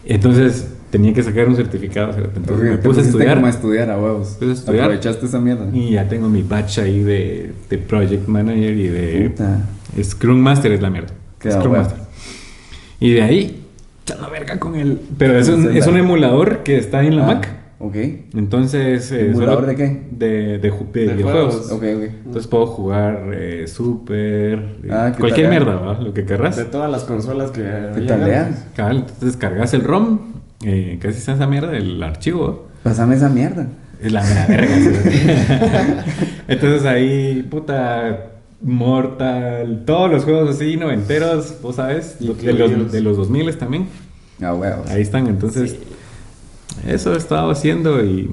Speaker 3: Entonces tenía que sacar un certificado. Entonces me puse a estudiar
Speaker 2: a estudiar a huevos.
Speaker 3: Puse a estudiar.
Speaker 2: Aprovechaste esa mierda.
Speaker 3: y ya tengo mi batch ahí de, de Project Manager y de
Speaker 2: Puta.
Speaker 3: Scrum Master es la mierda.
Speaker 2: Queda
Speaker 3: Scrum. Master. Y de ahí, echando verga con el... Pero es un, es un emulador que está en la
Speaker 2: Ah.
Speaker 3: Mac.
Speaker 2: Ok.
Speaker 3: Entonces. eh,
Speaker 2: ¿Emulador
Speaker 3: solo-
Speaker 2: de qué?
Speaker 3: De, de, de
Speaker 1: De
Speaker 3: videojuegos.
Speaker 1: juegos.
Speaker 2: Ok, ok.
Speaker 3: Entonces puedo jugar eh, Super. eh,
Speaker 2: Ah, ¿qué
Speaker 3: cualquier mierda, ¿va? Lo que querrás.
Speaker 1: De todas las consolas que
Speaker 2: ¿Qué
Speaker 1: había
Speaker 2: tal,
Speaker 1: antes.
Speaker 2: eh?
Speaker 3: Cabal, entonces cargas el ROM. Eh, casi está esa mierda, el archivo.
Speaker 2: Pásame esa mierda.
Speaker 3: Es la mera verga. sí. Entonces ahí, puta. Mortal, todos los juegos así noventeros, vos sabes, de los, de los 2000 también.
Speaker 2: Ah, huevos.
Speaker 3: Ahí están, entonces eso he estado haciendo y,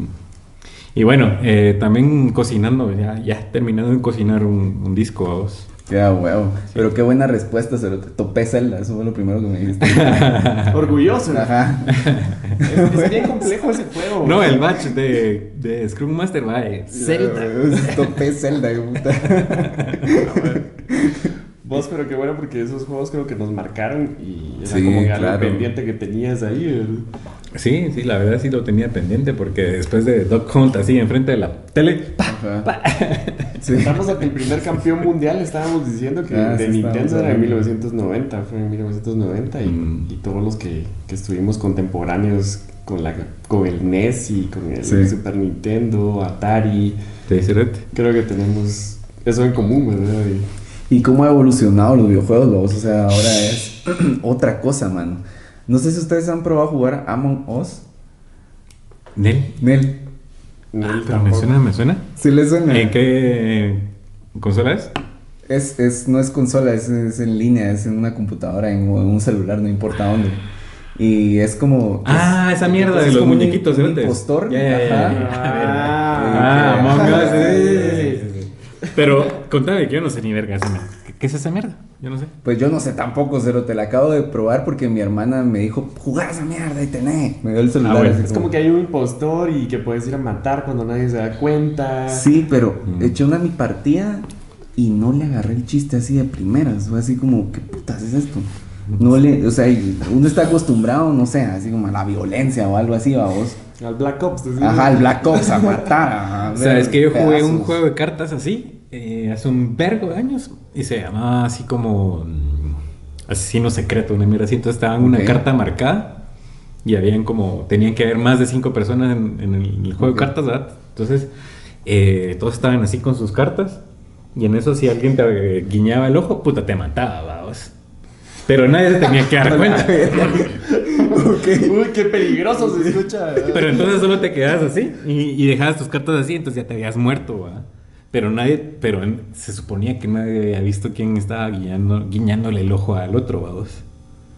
Speaker 3: y bueno, eh, también cocinando, ya, ya terminando de cocinar un, un disco a vos.
Speaker 2: Qué huevo. Pero qué buena respuesta, se lo topé Zelda, eso fue lo primero que me dijiste.
Speaker 1: Orgulloso.
Speaker 2: Ajá.
Speaker 1: Es, es bien complejo ese juego.
Speaker 3: No, el batch de, de Scrum Master va de Zelda.
Speaker 2: Topé Zelda, puta.
Speaker 1: Vos, pero qué bueno porque esos juegos creo que nos marcaron y era
Speaker 2: Sí,
Speaker 1: como que algo pendiente que tenías ahí.
Speaker 3: Sí, sí, la verdad sí lo tenía pendiente porque después de Doc Hunt así enfrente de la tele,
Speaker 2: Ajá. Sí.
Speaker 1: Estamos a que el primer campeón mundial estábamos diciendo que
Speaker 2: Ah,
Speaker 1: de
Speaker 2: sí,
Speaker 1: Nintendo era en
Speaker 2: hablando.
Speaker 1: 1990, fue en 1990 y,
Speaker 3: Mm.
Speaker 1: y todos los que, que estuvimos contemporáneos con, la, con el NES y con el
Speaker 2: Sí.
Speaker 1: Super Nintendo, Atari,
Speaker 3: te
Speaker 1: creo que tenemos eso en común, ¿verdad? Y-
Speaker 2: ¿Y cómo ha evolucionado los videojuegos, vos? O sea, ahora es otra cosa, mano. No sé si ustedes han probado jugar Among Us.
Speaker 3: Nel.
Speaker 2: Nel.
Speaker 1: Nel
Speaker 3: Pero me suena, me suena.
Speaker 2: ¿Sí les suena?
Speaker 3: ¿En qué consola es?
Speaker 2: Es, es, no es consola, es, es en línea, es en una computadora, en, o en un celular, no importa dónde. Y es como...
Speaker 3: Ah, esa mierda
Speaker 2: es
Speaker 3: de los muñequitos, cerotes.
Speaker 2: impostor. Ajá.
Speaker 1: Ah,
Speaker 3: Ah, Among Us, sí, sí, sí. Pero contame que yo no sé ni verga esa mierda. ¿Qué, qué es esa mierda? Yo no sé.
Speaker 2: Pues yo no sé tampoco, Cero, te la acabo de probar porque mi hermana me dijo, jugá esa mierda y tené. Me dio el celular.
Speaker 3: Ah, bueno.
Speaker 2: así
Speaker 1: Es como que hay un impostor y que puedes ir a matar cuando nadie se da cuenta.
Speaker 2: Sí, pero
Speaker 3: Mm.
Speaker 2: eché una mi partida y no le agarré el chiste así de primeras. Fue así como, ¿qué putas es esto? No le, o sea, uno está acostumbrado, no sé, así como a la violencia o algo así, vamos.
Speaker 1: Al Black Ops.
Speaker 2: Ajá, el Black Ops a matar. a
Speaker 3: O sea, es que yo jugué
Speaker 2: pedazos.
Speaker 3: un juego de cartas así eh, hace un vergo de años y se llamaba así como mm, Asesino Secreto, una mierda así. Entonces estaban una
Speaker 2: Ok.
Speaker 3: carta marcada y habían como, tenían que haber más de cinco personas en, en el, juego de cartas, ¿verdad? Entonces eh, todos estaban así con sus cartas y en eso si alguien te guiñaba el ojo, puta, te mataba, vamos. Pero nadie se tenía que dar cuenta.
Speaker 1: Uy, qué peligroso se escucha.
Speaker 3: Pero entonces solo te quedabas así y, y dejabas tus cartas así, entonces ya te habías muerto, ¿va? Pero nadie, pero en- se suponía que nadie había visto quién estaba guiñando, guiñándole el ojo al otro, vamos.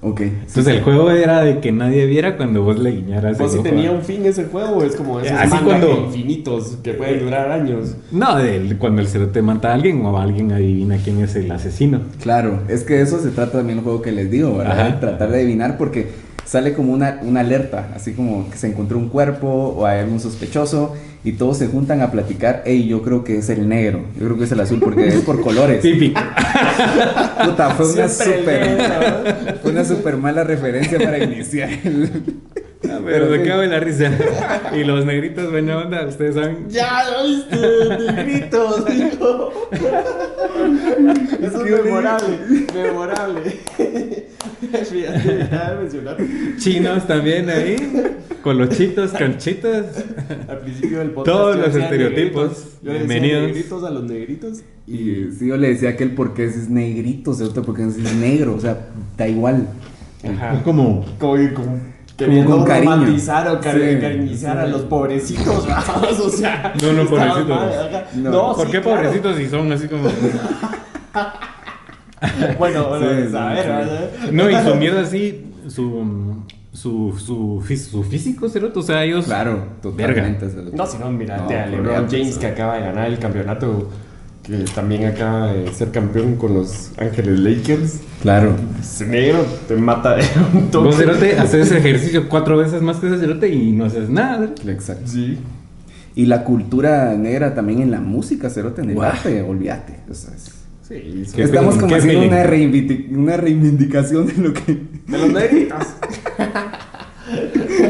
Speaker 2: Ok.
Speaker 3: Entonces el juego era de que nadie viera cuando vos le guiñaras
Speaker 1: ¿Vos
Speaker 3: el
Speaker 1: si
Speaker 3: ojo.
Speaker 1: tenía un fin ese juego? Es como esos
Speaker 3: Así cuando-
Speaker 1: infinitos que pueden durar años.
Speaker 3: No, de cuando el cerote mata a alguien o alguien adivina quién es el asesino.
Speaker 2: Claro, es que de eso se trata también el juego que les digo, ¿verdad?
Speaker 3: Ajá.
Speaker 2: Tratar de adivinar porque sale como una, una alerta, así como que se encontró un cuerpo o hay algún sospechoso y todos se juntan a platicar, hey, yo creo que es el negro, yo creo que es el azul porque es por colores.
Speaker 3: Típico.
Speaker 2: Puta, fue una fue una super mala referencia para iniciar el...
Speaker 3: Ah, pero
Speaker 2: Pero
Speaker 3: se
Speaker 2: sí.
Speaker 3: cago en la risa. Y los negritos, buena onda, ustedes saben.
Speaker 1: Ya lo viste, negritos, hijo. Eso es
Speaker 2: que
Speaker 1: memorable, memorable. Fíjate, mencionar
Speaker 3: Chinos también ahí, colochitos, canchitas.
Speaker 1: al principio del podcast.
Speaker 3: Todos los estereotipos.
Speaker 1: negritos. Yo decía
Speaker 3: Bienvenidos.
Speaker 1: negritos a los negritos.
Speaker 2: Y sí, yo le decía a aquel porque es negrito, o otro porque es negro, o sea, da igual.
Speaker 1: Ajá.
Speaker 3: Como
Speaker 1: Como, como queriendo
Speaker 2: con
Speaker 1: romantizar o cari-
Speaker 2: Sí.
Speaker 1: a los pobrecitos, vamos, o sea.
Speaker 3: No, no, pobrecitos.
Speaker 1: mal.
Speaker 2: No.
Speaker 1: No,
Speaker 3: ¿Por
Speaker 1: sí,
Speaker 3: qué
Speaker 1: claro.
Speaker 3: pobrecitos si son así como.?
Speaker 1: Bueno, bueno,
Speaker 2: Sí,
Speaker 1: a ver,
Speaker 2: sí.
Speaker 1: ¿verdad?
Speaker 3: No, y su mierda así, su. Su, su, fí- su físico, cerote, o sea, ellos.
Speaker 2: Claro, totalmente. cerote.
Speaker 1: No, si no, mirate
Speaker 2: No,
Speaker 1: a LeBron James que acaba de ganar el campeonato, que también acaba de ser campeón con los Ángeles Lakers.
Speaker 2: Claro.
Speaker 1: Ese negro te mata de un toque.
Speaker 3: Vos, cerote, haces ejercicio cuatro veces más que ese cerote y no haces nada.
Speaker 2: Exacto.
Speaker 1: Sí.
Speaker 2: Y la cultura negra también en la música, cerote, en el arte, olvídate. o sea, es-
Speaker 1: Sí,
Speaker 3: ¿Qué
Speaker 2: Estamos
Speaker 3: feeling?
Speaker 2: como
Speaker 3: ¿Qué
Speaker 2: haciendo una, reivindic- una reivindicación de lo que...
Speaker 1: De los negritos.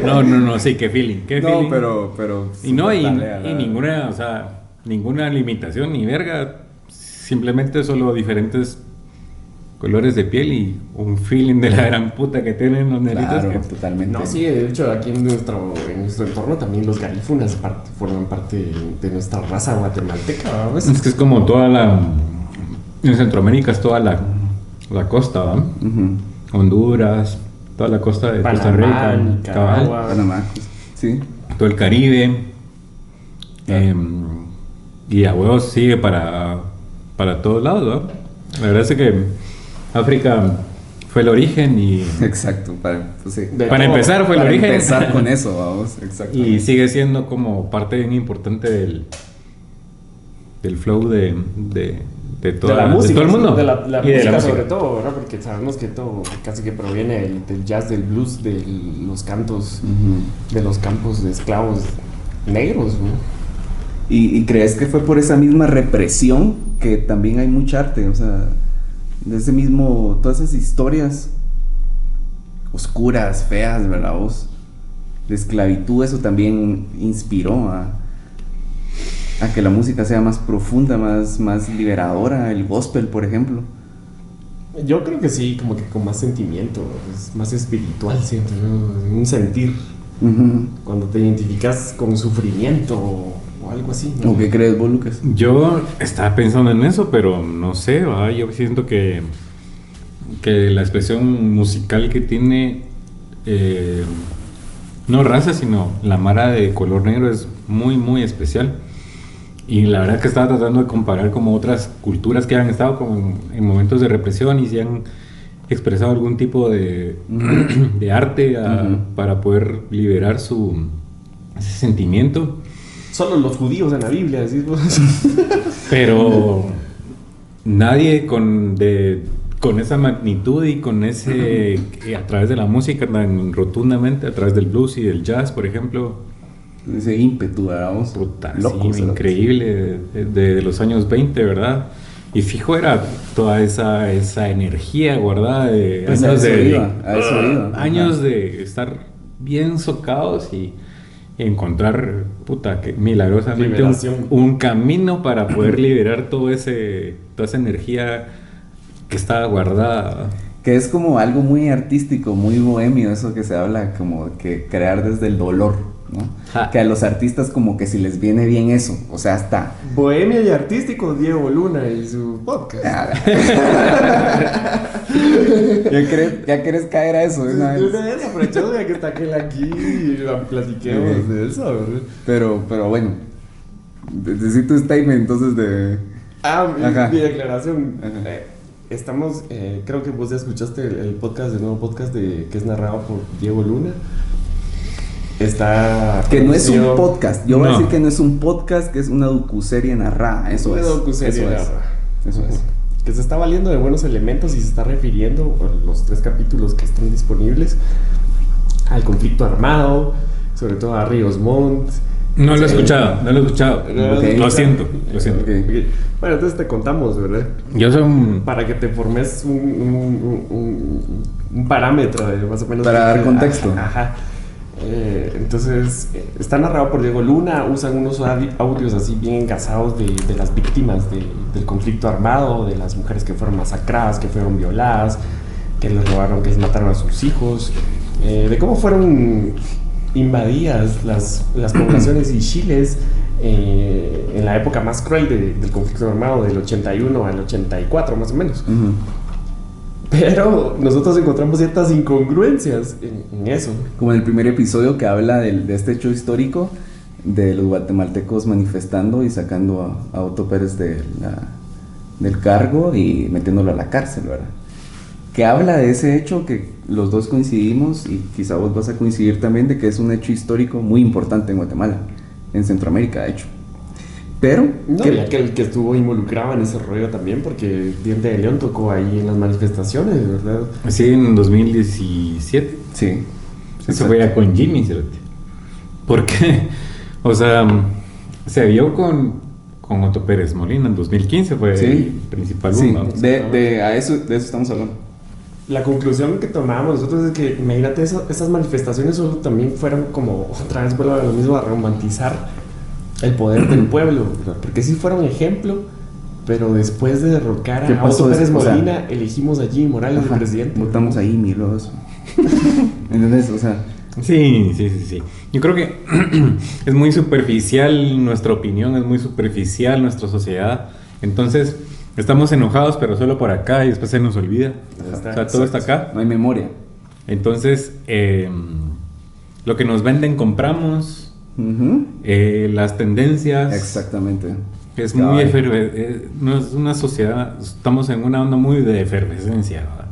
Speaker 3: No, no, no, sí, qué feeling, qué
Speaker 2: No,
Speaker 3: feeling.
Speaker 2: pero... pero
Speaker 3: Y no, y, y ninguna, o sea, ninguna limitación ni verga. Simplemente solo diferentes colores de piel y un feeling de la gran puta que tienen los negritos.
Speaker 2: Claro,
Speaker 3: que-
Speaker 2: totalmente.
Speaker 1: No, sí, de hecho aquí en nuestro, en nuestro entorno también los garífunas forman parte de nuestra raza guatemalteca, ¿sabes?
Speaker 3: Es que es como toda la. En Centroamérica es toda la, la costa.
Speaker 2: Ujú.
Speaker 3: Honduras, toda la costa de Costa Rica,
Speaker 1: Nicaragua.
Speaker 3: cabal,
Speaker 2: Panamá, sí.
Speaker 3: todo el Caribe. em, y a huevos sigue para, para todos lados, ¿va? La verdad es que África fue el origen y,
Speaker 2: Exacto, para, pues sí.
Speaker 1: De
Speaker 3: para
Speaker 1: todo.
Speaker 3: empezar fue el
Speaker 2: Para
Speaker 3: origen.
Speaker 2: empezar con eso, vamos, exacto.
Speaker 3: Y sigue siendo como parte bien importante del, del flow de, de, de, toda-
Speaker 1: de la
Speaker 3: de
Speaker 1: música,
Speaker 3: todo el mundo.
Speaker 1: de la, la
Speaker 3: Y de
Speaker 1: música,
Speaker 3: la música.
Speaker 1: sobre todo, ¿verdad? Porque sabemos que todo casi que proviene del, del jazz, del blues, de los cantos, de los campos de esclavos negros, ¿no?
Speaker 2: ¿Y, y crees que fue por esa misma represión que también hay mucha arte? O sea, de ese mismo, todas esas historias oscuras, feas, ¿verdad vos? De esclavitud, eso también inspiró a, a que la música sea más profunda, más, más liberadora, el gospel, por ejemplo.
Speaker 1: Yo creo que sí, como que con más sentimiento, es más espiritual, siento un sentir. Cuando te identificas con sufrimiento o, o algo así. ¿no?
Speaker 2: ¿O qué crees vos, Lucas?
Speaker 3: Yo estaba pensando en eso, pero no sé, ¿va? yo siento que, que la expresión musical que tiene, eh, no raza, sino la mara de color negro es muy, muy especial. Y la verdad que estaba tratando de comparar como otras culturas que han estado como en, en momentos de represión y si han expresado algún tipo de, de arte a- para poder liberar su ese sentimiento.
Speaker 1: Solo los judíos en la Biblia, decís vos.
Speaker 3: Pero nadie con, de, con esa magnitud y con ese, que a través de la música tan rotundamente, a través del blues y del jazz, por ejemplo,
Speaker 2: Ese ímpetu, ¿verdad Loco,
Speaker 3: sí, increíble, de, de- de los años 20, ¿verdad? Y fijo era toda esa, esa energía guardada de
Speaker 2: Pues a
Speaker 3: años
Speaker 2: eso
Speaker 3: de,
Speaker 2: iba, a eso iba, ajá.
Speaker 3: años de estar bien socados y encontrar, puta, que milagrosamente un, un camino para poder liberar todo ese, toda esa energía que estaba guardada.
Speaker 2: Que es como algo muy artístico, muy bohemio, eso que se habla como que crear desde el dolor, ¿no?
Speaker 3: Ja.
Speaker 2: Que a los artistas como que si les viene bien eso, o sea, hasta...
Speaker 1: Bohemia y artístico Diego Luna y su podcast.
Speaker 2: ¿Ya querés, ya querés caer a eso de una
Speaker 1: De
Speaker 2: vez?
Speaker 1: una vez aprovechando ya que está aquel aquí y la platiquemos de eso, ¿verdad?
Speaker 2: Pero, pero bueno, necesito un statement entonces de...
Speaker 1: Ah, mi,
Speaker 2: Ajá.
Speaker 1: mi declaración.
Speaker 2: Ajá.
Speaker 1: Eh, estamos, eh, creo que vos ya escuchaste el, el podcast, el nuevo podcast de, que es narrado por Diego Luna. Está.
Speaker 2: Que no es un podcast, yo voy a decir que no es un podcast, que es una docuserie narrada, eso
Speaker 1: Una
Speaker 2: es.
Speaker 1: docuserie
Speaker 2: eso es.
Speaker 1: narrada.
Speaker 2: Eso es.
Speaker 1: Que se está valiendo de buenos elementos y se está refiriendo a los tres capítulos que están disponibles al conflicto armado, sobre todo a Ríos Montt.
Speaker 3: No lo he escuchado, no lo he escuchado. Lo siento, lo siento.
Speaker 1: Bueno, entonces te contamos, ¿verdad?
Speaker 3: Yo soy un...
Speaker 1: Para que te formes un, un- un- un- un parámetro de más o menos.
Speaker 2: Para dar contexto.
Speaker 1: Ajá. ajá. Eh, entonces, está narrado por Diego Luna, usan unos audi- audios así bien engasados de, de las víctimas de- del conflicto armado, de las mujeres que fueron masacradas, que fueron violadas, que les robaron, que les mataron a sus hijos, eh, de cómo fueron invadidas las, las poblaciones y chiles eh, en la época más cruel de- del conflicto armado, del 81 al 84 más o menos. Pero nosotros encontramos ciertas incongruencias en, eso.
Speaker 2: Como en el primer episodio que habla del- de, este hecho histórico de los guatemaltecos manifestando y sacando a, a Otto Pérez de del cargo y metiéndolo a la cárcel, ¿verdad? Que habla de ese hecho que los dos coincidimos y quizá vos vas a coincidir también de que es un hecho histórico muy importante en Guatemala, en Centroamérica, de hecho. Pero,
Speaker 1: No,
Speaker 2: que-
Speaker 1: y aquel que estuvo involucrado en ese rollo también, porque Diente de León tocó ahí en las manifestaciones, ¿verdad?
Speaker 3: Sí, en 2017.
Speaker 2: sí,
Speaker 3: Eso fue ya con Jimmy, cerote. Porque, o sea, se vio con, con Otto Pérez Molina en 2015, fue
Speaker 2: Sí.
Speaker 3: el principal
Speaker 2: sí,
Speaker 3: vamos.
Speaker 2: de, de- a eso, de eso estamos hablando.
Speaker 1: La conclusión que tomamos nosotros es que, imagínate, eso- esas manifestaciones solo también fueron como, otra vez vuelvo a lo mismo, a romantizar el poder del pueblo, porque sí fueron ejemplo Pero después de derrocar
Speaker 2: ¿Qué
Speaker 1: a Otto Pérez
Speaker 2: después? O sea,
Speaker 1: Molina, elegimos a Jimmy Morales de presidente.
Speaker 2: Votamos ahí, mi luego eso. ¿Entendés? O sea,
Speaker 3: Sí, sí, sí, sí. Yo creo que es muy superficial nuestra opinión, es muy superficial nuestra sociedad. Entonces, estamos enojados, pero solo por acá y después se nos olvida. O sea, todo está acá.
Speaker 2: no hay memoria.
Speaker 3: Entonces, eh, lo que nos venden compramos, Eh, las tendencias.
Speaker 2: Exactamente.
Speaker 3: Es muy eferve- eh, no es una sociedad, estamos en una onda muy de efervescencia. ¿verdad?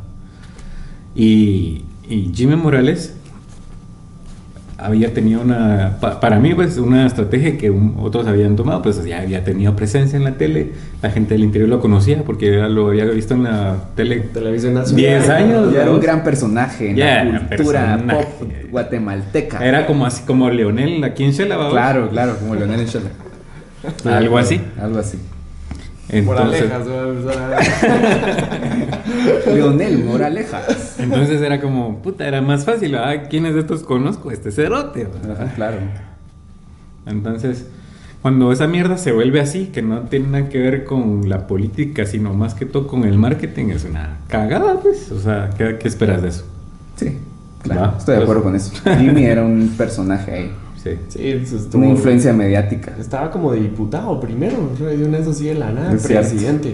Speaker 3: Y, y Jimmy Morales había tenido una, pa- para mí, pues, una estrategia que un- otros habían tomado, pues ya había tenido presencia en la tele, la gente del interior lo conocía porque ya lo había visto en la tele.
Speaker 1: Televisión Nacional.
Speaker 3: 10 años,
Speaker 2: Ya era un gran personaje en
Speaker 3: Ya,
Speaker 2: la cultura
Speaker 3: personaje.
Speaker 2: pop guatemalteca.
Speaker 3: Era como así como Leonel aquí en Shela.
Speaker 2: Claro, claro, como Leonel en Shala.
Speaker 3: Algo así.
Speaker 2: Algo así.
Speaker 3: Entonces,
Speaker 1: Moralejas, ¿no?
Speaker 2: Leonel Moralejas.
Speaker 3: entonces era como, puta, era más fácil, ah, ¿quiénes de estos conozco? Este cerote,
Speaker 2: claro.
Speaker 3: Entonces, cuando esa mierda se vuelve así, que no tiene nada que ver con la política, sino más que todo con el marketing, es una cagada, pues. O sea, ¿qué, qué esperas de eso?
Speaker 2: Sí, claro.
Speaker 3: Va,
Speaker 2: Estoy de
Speaker 3: pues.
Speaker 2: acuerdo con eso. Jimmy era un personaje ahí.
Speaker 3: Sí.
Speaker 1: sí, eso estuvo-
Speaker 2: Una influencia mediática.
Speaker 1: Estaba como de diputado primero, de una vez así de la nada,
Speaker 2: Es cierto.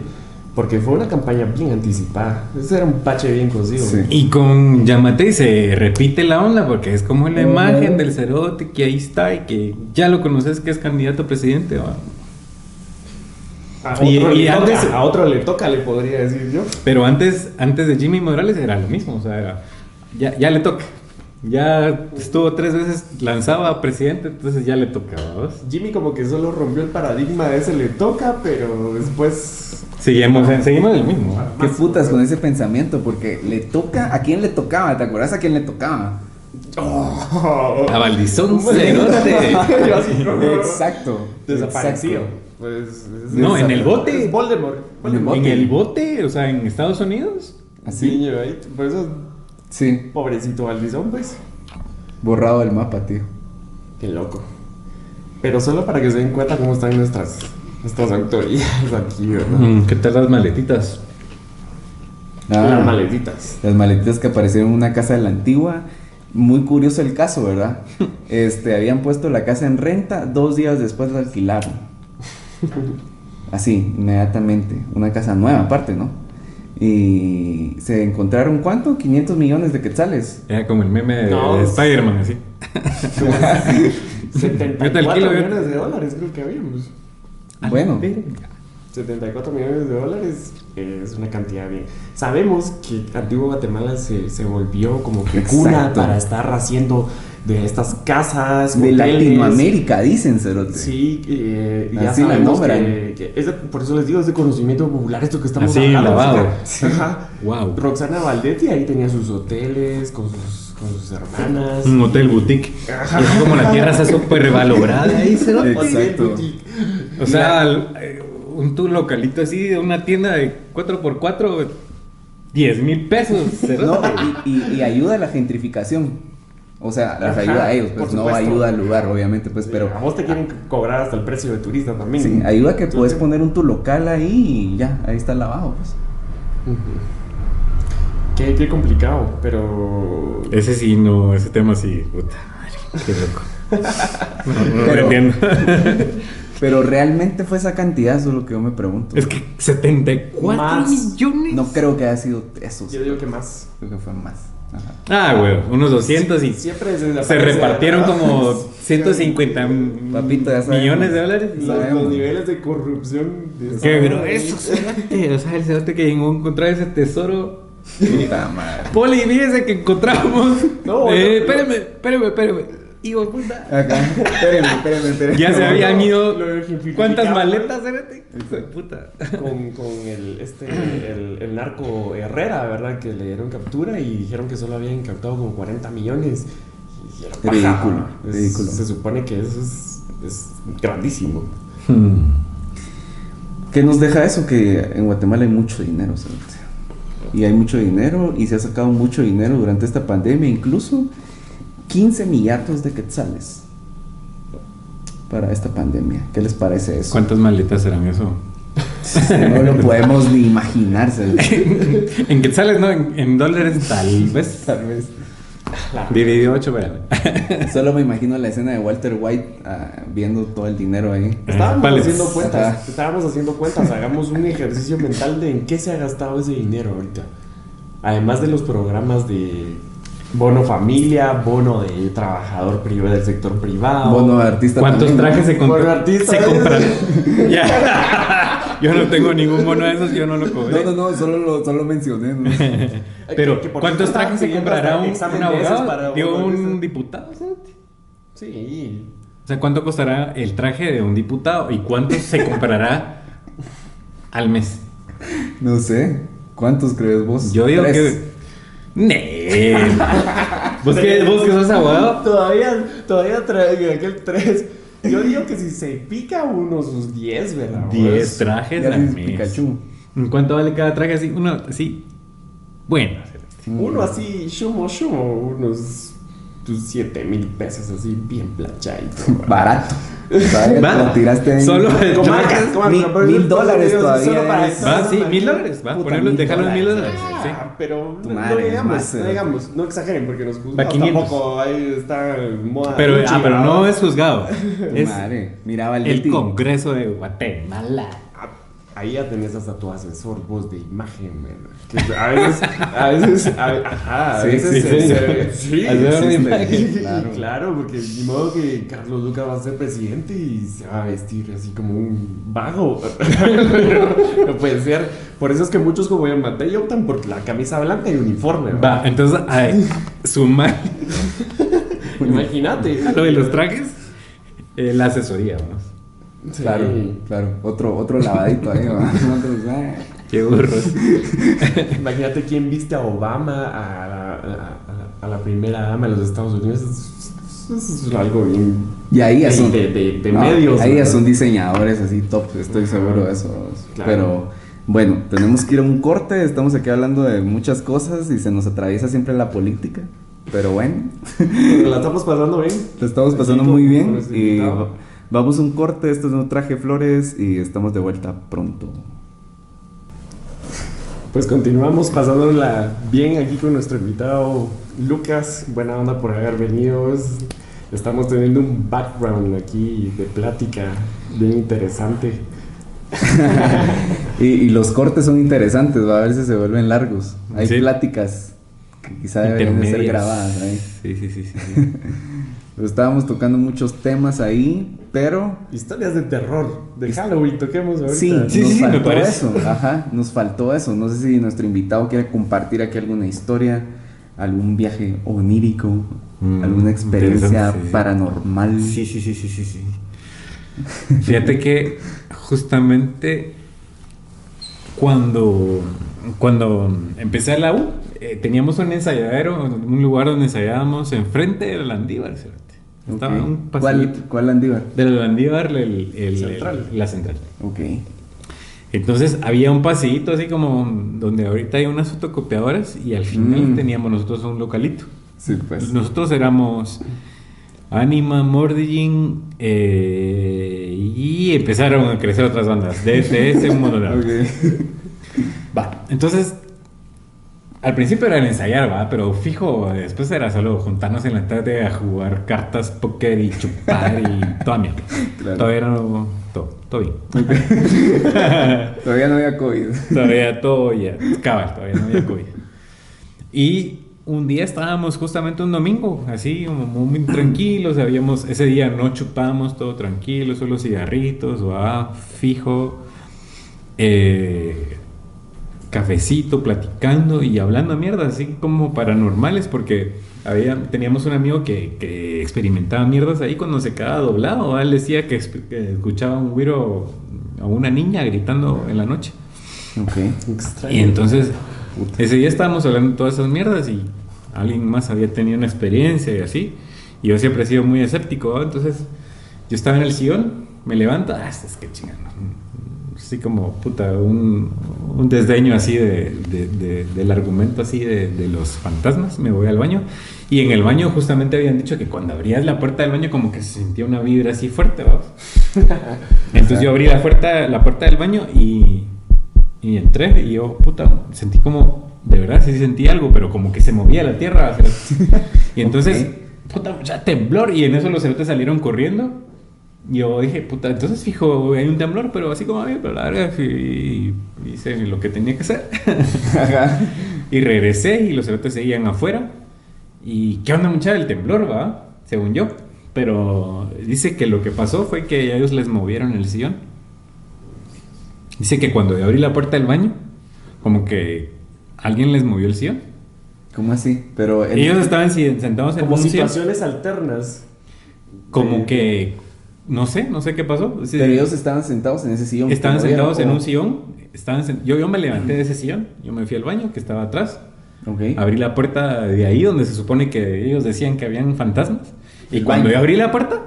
Speaker 1: Porque fue una campaña bien anticipada. Ese era un pache bien cocido.
Speaker 2: Sí.
Speaker 3: Y con Yamate se repite la onda, porque es como la imagen del cerote que ahí está y que ya lo conoces que es candidato a presidente, ¿va?
Speaker 1: A otro,
Speaker 3: Y-
Speaker 1: le
Speaker 3: y
Speaker 1: toca, a otro le toca, le podría decir yo.
Speaker 3: Pero antes, antes de Jimmy Morales era lo mismo, o sea, era- ya, ya le toca. Ya estuvo tres veces lanzado a presidente, entonces ya le toca, ¿vamos?
Speaker 1: Jimmy como que solo rompió el paradigma de ese le toca, pero después...
Speaker 3: Seguimos, seguimos el mismo.
Speaker 2: ¿Qué putas con ese pensamiento? Porque le toca. ¿A quién le tocaba? ¿Te acuerdas a quién le tocaba?
Speaker 3: A Valdizón Cerote.
Speaker 2: Exacto.
Speaker 1: Desaparecido.
Speaker 2: exacto.
Speaker 1: Pues, es-
Speaker 3: No, en el bote.
Speaker 1: Es Voldemort.
Speaker 3: En el bote, o sea, en Estados Unidos.
Speaker 2: Así.
Speaker 1: Sí, yo ahí, por eso,
Speaker 2: Sí.
Speaker 1: pobrecito Valdizón, pues.
Speaker 2: Borrado del mapa, tío.
Speaker 1: Qué loco. Pero solo para que se den cuenta cómo están nuestras, nuestras autoridades aquí, ¿verdad?
Speaker 3: Mm, ¿Qué tal las maletitas?
Speaker 2: Ah,
Speaker 1: Las maletitas.
Speaker 2: Las maletitas que aparecieron en una casa de la antigua. Muy curioso el caso, ¿verdad? Este, habían puesto la casa en renta, dos días después la alquilaron. Así, inmediatamente. Una casa nueva aparte, ¿no? Y se encontraron, ¿cuánto? 500 millones de quetzales.
Speaker 3: Era como el meme de,
Speaker 1: No,
Speaker 3: de Spider-Man, así.
Speaker 1: 74
Speaker 3: Yo te alquilo, ¿eh?
Speaker 1: millones de dólares creo que habíamos.
Speaker 2: Bueno,
Speaker 1: 74 millones de dólares es una cantidad bien. Sabemos que Antiguo Guatemala se, se volvió como que cuna para estar haciendo de estas casas,
Speaker 2: de
Speaker 1: hoteles.
Speaker 2: Latinoamérica, dicen, Cerote.
Speaker 1: Sí, eh, y ya
Speaker 2: Así la
Speaker 1: sabemos
Speaker 2: nombran.
Speaker 1: que, que es de- por eso les digo, es de conocimiento popular esto que estamos
Speaker 3: Así,
Speaker 1: hablando.
Speaker 3: lavado.
Speaker 1: o sea, Ajá.
Speaker 3: Wow.
Speaker 1: Roxana Valdetti ahí tenía sus hoteles con sus, con sus hermanas.
Speaker 3: Un hotel boutique. Y es como la tierra está súper revalorada ahí, cerote.
Speaker 2: Exacto.
Speaker 3: O sea, eh, un tu localito así de una tienda de 4x4, 10 mil pesos.
Speaker 2: No, y, y- y ayuda a la gentrificación. O sea, las
Speaker 1: Ajá,
Speaker 2: ayuda a ellos, pues no ayuda al lugar, obviamente, pues, pero
Speaker 1: a vos te quieren cobrar hasta el precio de turista también.
Speaker 2: sí, ayuda a que puedes poner un tu local ahí y ya, ahí está el lavado, pues.
Speaker 1: Qué, qué complicado, pero.
Speaker 3: Ese sí, no, ese tema sí, puta madre, qué loco. No, no lo entiendo.
Speaker 2: Pero realmente fue esa cantidad, eso es lo que yo me pregunto.
Speaker 3: Es que 74
Speaker 1: Más.
Speaker 3: millones.
Speaker 2: No creo que haya sido eso.
Speaker 1: Yo digo que más.
Speaker 2: Creo que fue más. Ajá.
Speaker 3: Ah, güey, unos 200 y
Speaker 1: Siempre se,
Speaker 3: repartieron como 150
Speaker 2: Papito, ya
Speaker 3: millones de dólares.
Speaker 1: Los,
Speaker 2: Sabemos.
Speaker 1: los niveles de corrupción. De
Speaker 3: Qué grueso, cerote. O sea, el cerote que llegó a encontrar ese tesoro.
Speaker 2: Puta madre.
Speaker 3: Poli, fíjese que encontramos.
Speaker 1: No,
Speaker 3: eh,
Speaker 1: no,
Speaker 3: espérame, espérame, espérame. Hijo de puta.
Speaker 2: Acá. Espérenme, espérenme, espérenme.
Speaker 3: Ya se habían ido. ¿Cuántas maletas, de puta.
Speaker 1: Con, con el, este, el, el narco Herrera, ¿verdad? Que le dieron captura y dijeron que solo habían captado como 40 millones. Y era.
Speaker 2: Ridículo,
Speaker 1: Es-
Speaker 2: ridículo.
Speaker 1: Se supone que eso es, es grandísimo.
Speaker 2: ¿Qué nos deja eso? Que en Guatemala hay mucho dinero, ¿sabes? Y hay mucho dinero y se ha sacado mucho dinero durante esta pandemia, incluso 15 millardos de quetzales para esta pandemia. ¿Qué les parece eso?
Speaker 3: ¿Cuántas maletas serán eso?
Speaker 2: No lo podemos ni imaginarse.
Speaker 3: en quetzales, ¿no? En, en dólares, tal vez.
Speaker 2: Tal vez.
Speaker 3: Dividido 8, espérame.
Speaker 2: Solo me imagino la escena de Walter White ah, viendo todo el dinero ahí.
Speaker 1: Estábamos
Speaker 3: Vale.
Speaker 1: haciendo cuentas, estábamos haciendo cuentas, hagamos un ejercicio mental de en qué se ha gastado ese dinero ahorita. Además de los programas de bono familia, bono de trabajador privado del sector privado.
Speaker 2: Bono de artista
Speaker 3: ¿Cuántos
Speaker 2: también, ¿no?
Speaker 3: trajes se,
Speaker 1: artista, ¿eh?
Speaker 3: compran? Ya. Yo no tengo ningún bono de esos, yo no lo cobré.
Speaker 2: No, no, no, solo lo solo mencioné. ¿no?
Speaker 3: Pero, ¿cuántos trajes se comprará un, un abogado?
Speaker 1: para de
Speaker 3: un diputado. ¿sí?
Speaker 1: Sí.
Speaker 3: O sea, ¿cuánto costará el traje de un diputado? ¿Y cuánto se comprará al mes?
Speaker 2: No sé. ¿Cuántos crees vos?
Speaker 3: Yo digo
Speaker 2: Tres.
Speaker 3: que. ¡Nee! ¿Vos que, vos que sos abogado?
Speaker 1: Todavía, todavía trae aquel 3. Yo digo que si se pica unos sus 10, ¿verdad?
Speaker 3: 10 trajes al mes.
Speaker 2: Pikachu.
Speaker 3: ¿Cuánto vale cada traje así? Uno así. Bueno.
Speaker 1: Uno así, shumo, shumo, unos tus 7 mil pesos así, bien planchadito.
Speaker 2: Barato.
Speaker 3: Va.
Speaker 2: Lo tiraste en...
Speaker 3: Solo el
Speaker 1: Con marcas,
Speaker 2: Mil- dólares todavía
Speaker 1: solo para
Speaker 2: es-
Speaker 1: eso,
Speaker 3: Va, sí, mil dólares. Va, ponerlo,
Speaker 2: mil
Speaker 3: déjalo en mil
Speaker 2: dólares.
Speaker 3: dólares.
Speaker 1: Ah,
Speaker 3: Sí.
Speaker 1: pero no,
Speaker 2: Madre,
Speaker 1: no digamos,
Speaker 2: más,
Speaker 1: no
Speaker 2: eh.
Speaker 1: digamos, no exageren porque nos juzgamos
Speaker 3: 500.
Speaker 1: tampoco, ahí está moda.
Speaker 3: Pero, ah, pero no es juzgado. Es
Speaker 2: Madre, miraba el,
Speaker 3: el. Congreso de Guatemala.
Speaker 1: Ah, Ahí ya tenés hasta tu asesor voz de imagen. Que a veces, a veces, a, ajá, a
Speaker 2: Sí,
Speaker 1: veces
Speaker 2: sí,
Speaker 1: se-
Speaker 2: sí.
Speaker 1: se- sí, sí, claro.
Speaker 2: Claro.
Speaker 1: porque ni modo que Carlos Lucas va a ser presidente y se va a vestir así como un vago. no puede ser. Por eso es que muchos como el Matei optan por la camisa blanca y uniforme. ¿verdad?
Speaker 3: Va, entonces, ay, sumar
Speaker 1: Imagínate.
Speaker 3: lo de los trajes, eh, la asesoría, vamos.
Speaker 1: Sí.
Speaker 2: Claro, claro. Otro, otro lavadito ahí, ¿va?
Speaker 3: Qué burros.
Speaker 1: Imagínate quién viste a Obama, a la, a, la- a la primera dama de los Estados Unidos. Es, es- algo bien.
Speaker 2: Y ahí ya son...
Speaker 1: de, de- de
Speaker 2: No,
Speaker 1: medios.
Speaker 2: Ahí ya son diseñadores así top, estoy seguro de eso.
Speaker 1: Claro.
Speaker 2: Pero bueno, tenemos que ir a un corte, estamos aquí hablando de muchas cosas y se nos atraviesa siempre la política. Pero bueno,
Speaker 1: la estamos pasando bien.
Speaker 2: lo estamos pasando muy bien y vamos a un corte, esto es No Traje Flores y estamos de vuelta pronto.
Speaker 1: Pues continuamos pasándola bien aquí con nuestro invitado Lucas. Buena onda por haber venido. Es- Estamos teniendo un background aquí de plática bien interesante.
Speaker 2: Y, y los cortes son interesantes, va a ver si se vuelven largos. Hay
Speaker 3: Sí.
Speaker 2: pláticas que quizá deberían de ser grabadas ahí.
Speaker 3: Sí, sí, sí, sí. sí.
Speaker 2: Estábamos tocando muchos temas ahí, pero
Speaker 1: Historias de terror, de Halloween, toquemos ahorita.
Speaker 2: Sí,
Speaker 3: Sí,
Speaker 2: nos
Speaker 3: sí, me
Speaker 2: faltó
Speaker 3: parece.
Speaker 2: eso. Ajá, nos faltó eso. No sé si nuestro invitado quiere compartir aquí alguna historia, algún viaje onírico,
Speaker 3: Mm,
Speaker 2: alguna experiencia paranormal.
Speaker 3: Sí, sí, sí, sí, sí, sí. Fíjate que justamente cuando, cuando empecé la U, eh, teníamos un ensayadero, un lugar donde ensayábamos enfrente del Landívar. fíjate. Estaba un
Speaker 2: ¿Cuál,
Speaker 3: pasillito.
Speaker 2: ¿Cuál Andívar?
Speaker 3: Del Landívar, el, el-
Speaker 1: Central.
Speaker 3: el- la central.
Speaker 2: Ok.
Speaker 3: Entonces había un pasillito así como donde ahorita hay unas fotocopiadoras y al final
Speaker 2: Mm.
Speaker 3: teníamos nosotros un localito.
Speaker 2: Sí, pues.
Speaker 3: Nosotros éramos Anima, Mordigin eh, y empezaron a crecer otras bandas. DFS, un.
Speaker 2: Ok.
Speaker 3: Va, entonces al principio era el ensayar, va, pero fijo, después era solo juntarnos en la tarde a jugar cartas, póker y chupar y toda mierda.
Speaker 2: Claro.
Speaker 3: Todavía no, todo, todo bien.
Speaker 2: Todavía no había COVID.
Speaker 3: Todavía todo ya, cabal, todavía no había COVID. Y un día estábamos justamente un domingo, así, como muy tranquilos, habíamos, ese día no chupamos, todo tranquilo, solo cigarritos, va, fijo, eh, cafecito, platicando y hablando mierda, así como paranormales, porque había, teníamos un amigo que, que experimentaba mierdas ahí cuando se quedaba doblado, él decía que, escuchaba un güiro a una niña gritando en la noche.
Speaker 2: Ok.
Speaker 1: Extraño.
Speaker 3: Y entonces, ese día estábamos hablando de todas esas mierdas y alguien más había tenido una experiencia y así. Y yo siempre he sido muy escéptico, entonces yo estaba en el sillón, me levanto, ah, es que chingando. Así como, puta, un, un desdeño así de, de- de- del argumento así de, los fantasmas. Me voy al baño. Y en el baño justamente habían dicho que cuando abrías la puerta del baño como que se sentía una vibra así fuerte. Entonces yo abrí la puerta, la puerta del baño y, y entré y yo, puta, sentí como, de verdad, sí sentí algo, pero como que se movía la tierra. o sea, y entonces, puta, ya temblor y en eso los cerotes salieron corriendo. Yo dije, puta, entonces fijo, hay un temblor, pero así como había, pero la y hice lo que tenía que hacer.
Speaker 2: Ajá.
Speaker 3: Y regresé y los cerotes seguían afuera. ¿Y qué onda, muchacha? El temblor, va, según yo. Pero dice que lo que pasó fue que ellos les movieron el sillón. Dice que cuando yo abrí la puerta del baño, como que alguien les movió el sillón.
Speaker 2: ¿Cómo así? Pero el-
Speaker 3: Ellos estaban sentados en
Speaker 1: Como
Speaker 3: un sillón.
Speaker 1: situaciones alternas.
Speaker 3: Como que, no sé, no sé qué pasó. Sí,
Speaker 2: pero ellos estaban sentados en ese sillón.
Speaker 3: estaban sentados en un sillón. Estaban sen- yo, yo me levanté de ese sillón. Yo me fui al baño que estaba atrás.
Speaker 2: Ok.
Speaker 3: Abrí la puerta de ahí donde se supone que ellos decían que habían fantasmas. Y
Speaker 2: El
Speaker 3: cuando
Speaker 2: baño.
Speaker 3: yo abrí la puerta,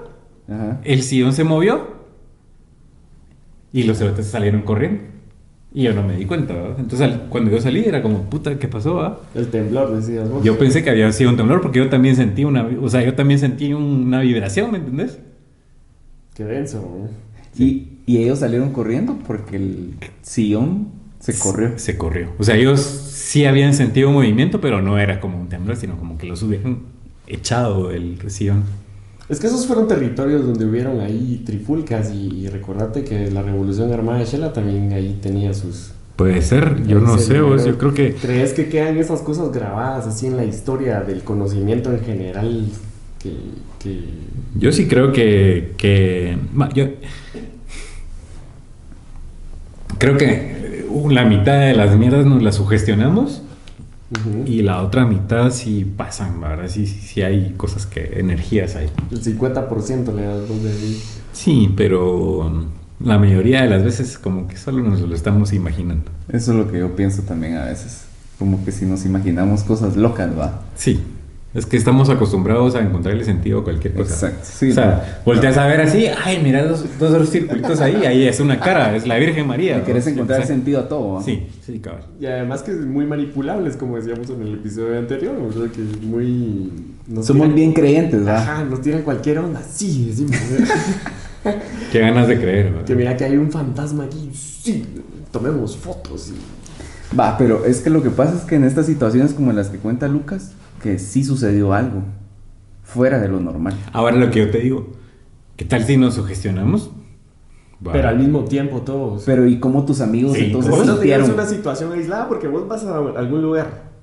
Speaker 2: Ajá.
Speaker 3: el sillón se movió y los cerotes salieron corriendo. Y yo no me di cuenta, ¿verdad? Entonces al- cuando yo salí era como, puta, ¿qué pasó? ah?"
Speaker 1: El temblor, decías vos.
Speaker 3: Yo pensé que había sido un temblor porque yo también sentí una, o sea, yo también sentí una vibración, ¿me entendés?
Speaker 1: Qué denso. ¿no?
Speaker 2: Y, y ellos salieron corriendo porque el sillón se corrió.
Speaker 3: Se corrió. O sea, ellos sí habían sentido movimiento, pero no era como un temblor, sino como que los hubieran echado el sillón.
Speaker 1: Es que esos fueron territorios donde hubieron ahí trifulcas y, y recordate que la revolución armada de Shela también ahí tenía sus...
Speaker 3: Puede ser, yo no sé, vos, yo creo que...
Speaker 1: ¿Crees que quedan esas cosas grabadas así en la historia del conocimiento en general? Que... que...
Speaker 3: Yo sí creo que, yo creo que eh, la mitad de las mierdas nos las sugestionamos y la otra mitad sí pasan, ¿verdad? Sí, sí, sí hay cosas que, energías hay.
Speaker 1: El 50% le das vos de ahí.
Speaker 3: Sí, pero la mayoría de las veces como que solo nos lo estamos imaginando.
Speaker 2: Eso es lo que yo pienso también a veces. Como que si nos imaginamos cosas locas, va.
Speaker 3: Sí, es que estamos acostumbrados a encontrarle sentido a cualquier cosa.
Speaker 2: Exacto, sí,
Speaker 3: o sea, volteas a ver así, ay, mira dos, dos circulitos ahí, ahí es una cara, es la Virgen María.
Speaker 2: Y
Speaker 3: ¿no?
Speaker 2: querés
Speaker 3: Sí,
Speaker 2: encontrar
Speaker 3: sí.
Speaker 2: sentido a todo.
Speaker 3: Sí, sí, cabrón.
Speaker 1: Y además que es muy manipulables, como decíamos en el episodio anterior, ¿verdad? Que es muy... nos
Speaker 2: Somos
Speaker 1: tiran-
Speaker 2: bien creyentes, ¿va?
Speaker 1: Ajá, nos tiran cualquier onda, sí, decimos.
Speaker 3: Qué ganas de creer, ¿verdad?
Speaker 1: que mira que hay un fantasma aquí, sí, tomemos fotos y...
Speaker 2: Va, pero es que lo que pasa es que en estas situaciones como las que cuenta Lucas, que sí sucedió algo fuera de lo normal.
Speaker 3: Ahora lo que yo te digo, ¿qué tal si nos sugestionamos? Va.
Speaker 1: Pero al mismo tiempo todos.
Speaker 2: Pero ¿y cómo tus amigos
Speaker 3: Sí,
Speaker 2: entonces
Speaker 1: vos no una situación aislada porque vos vas a algún lugar.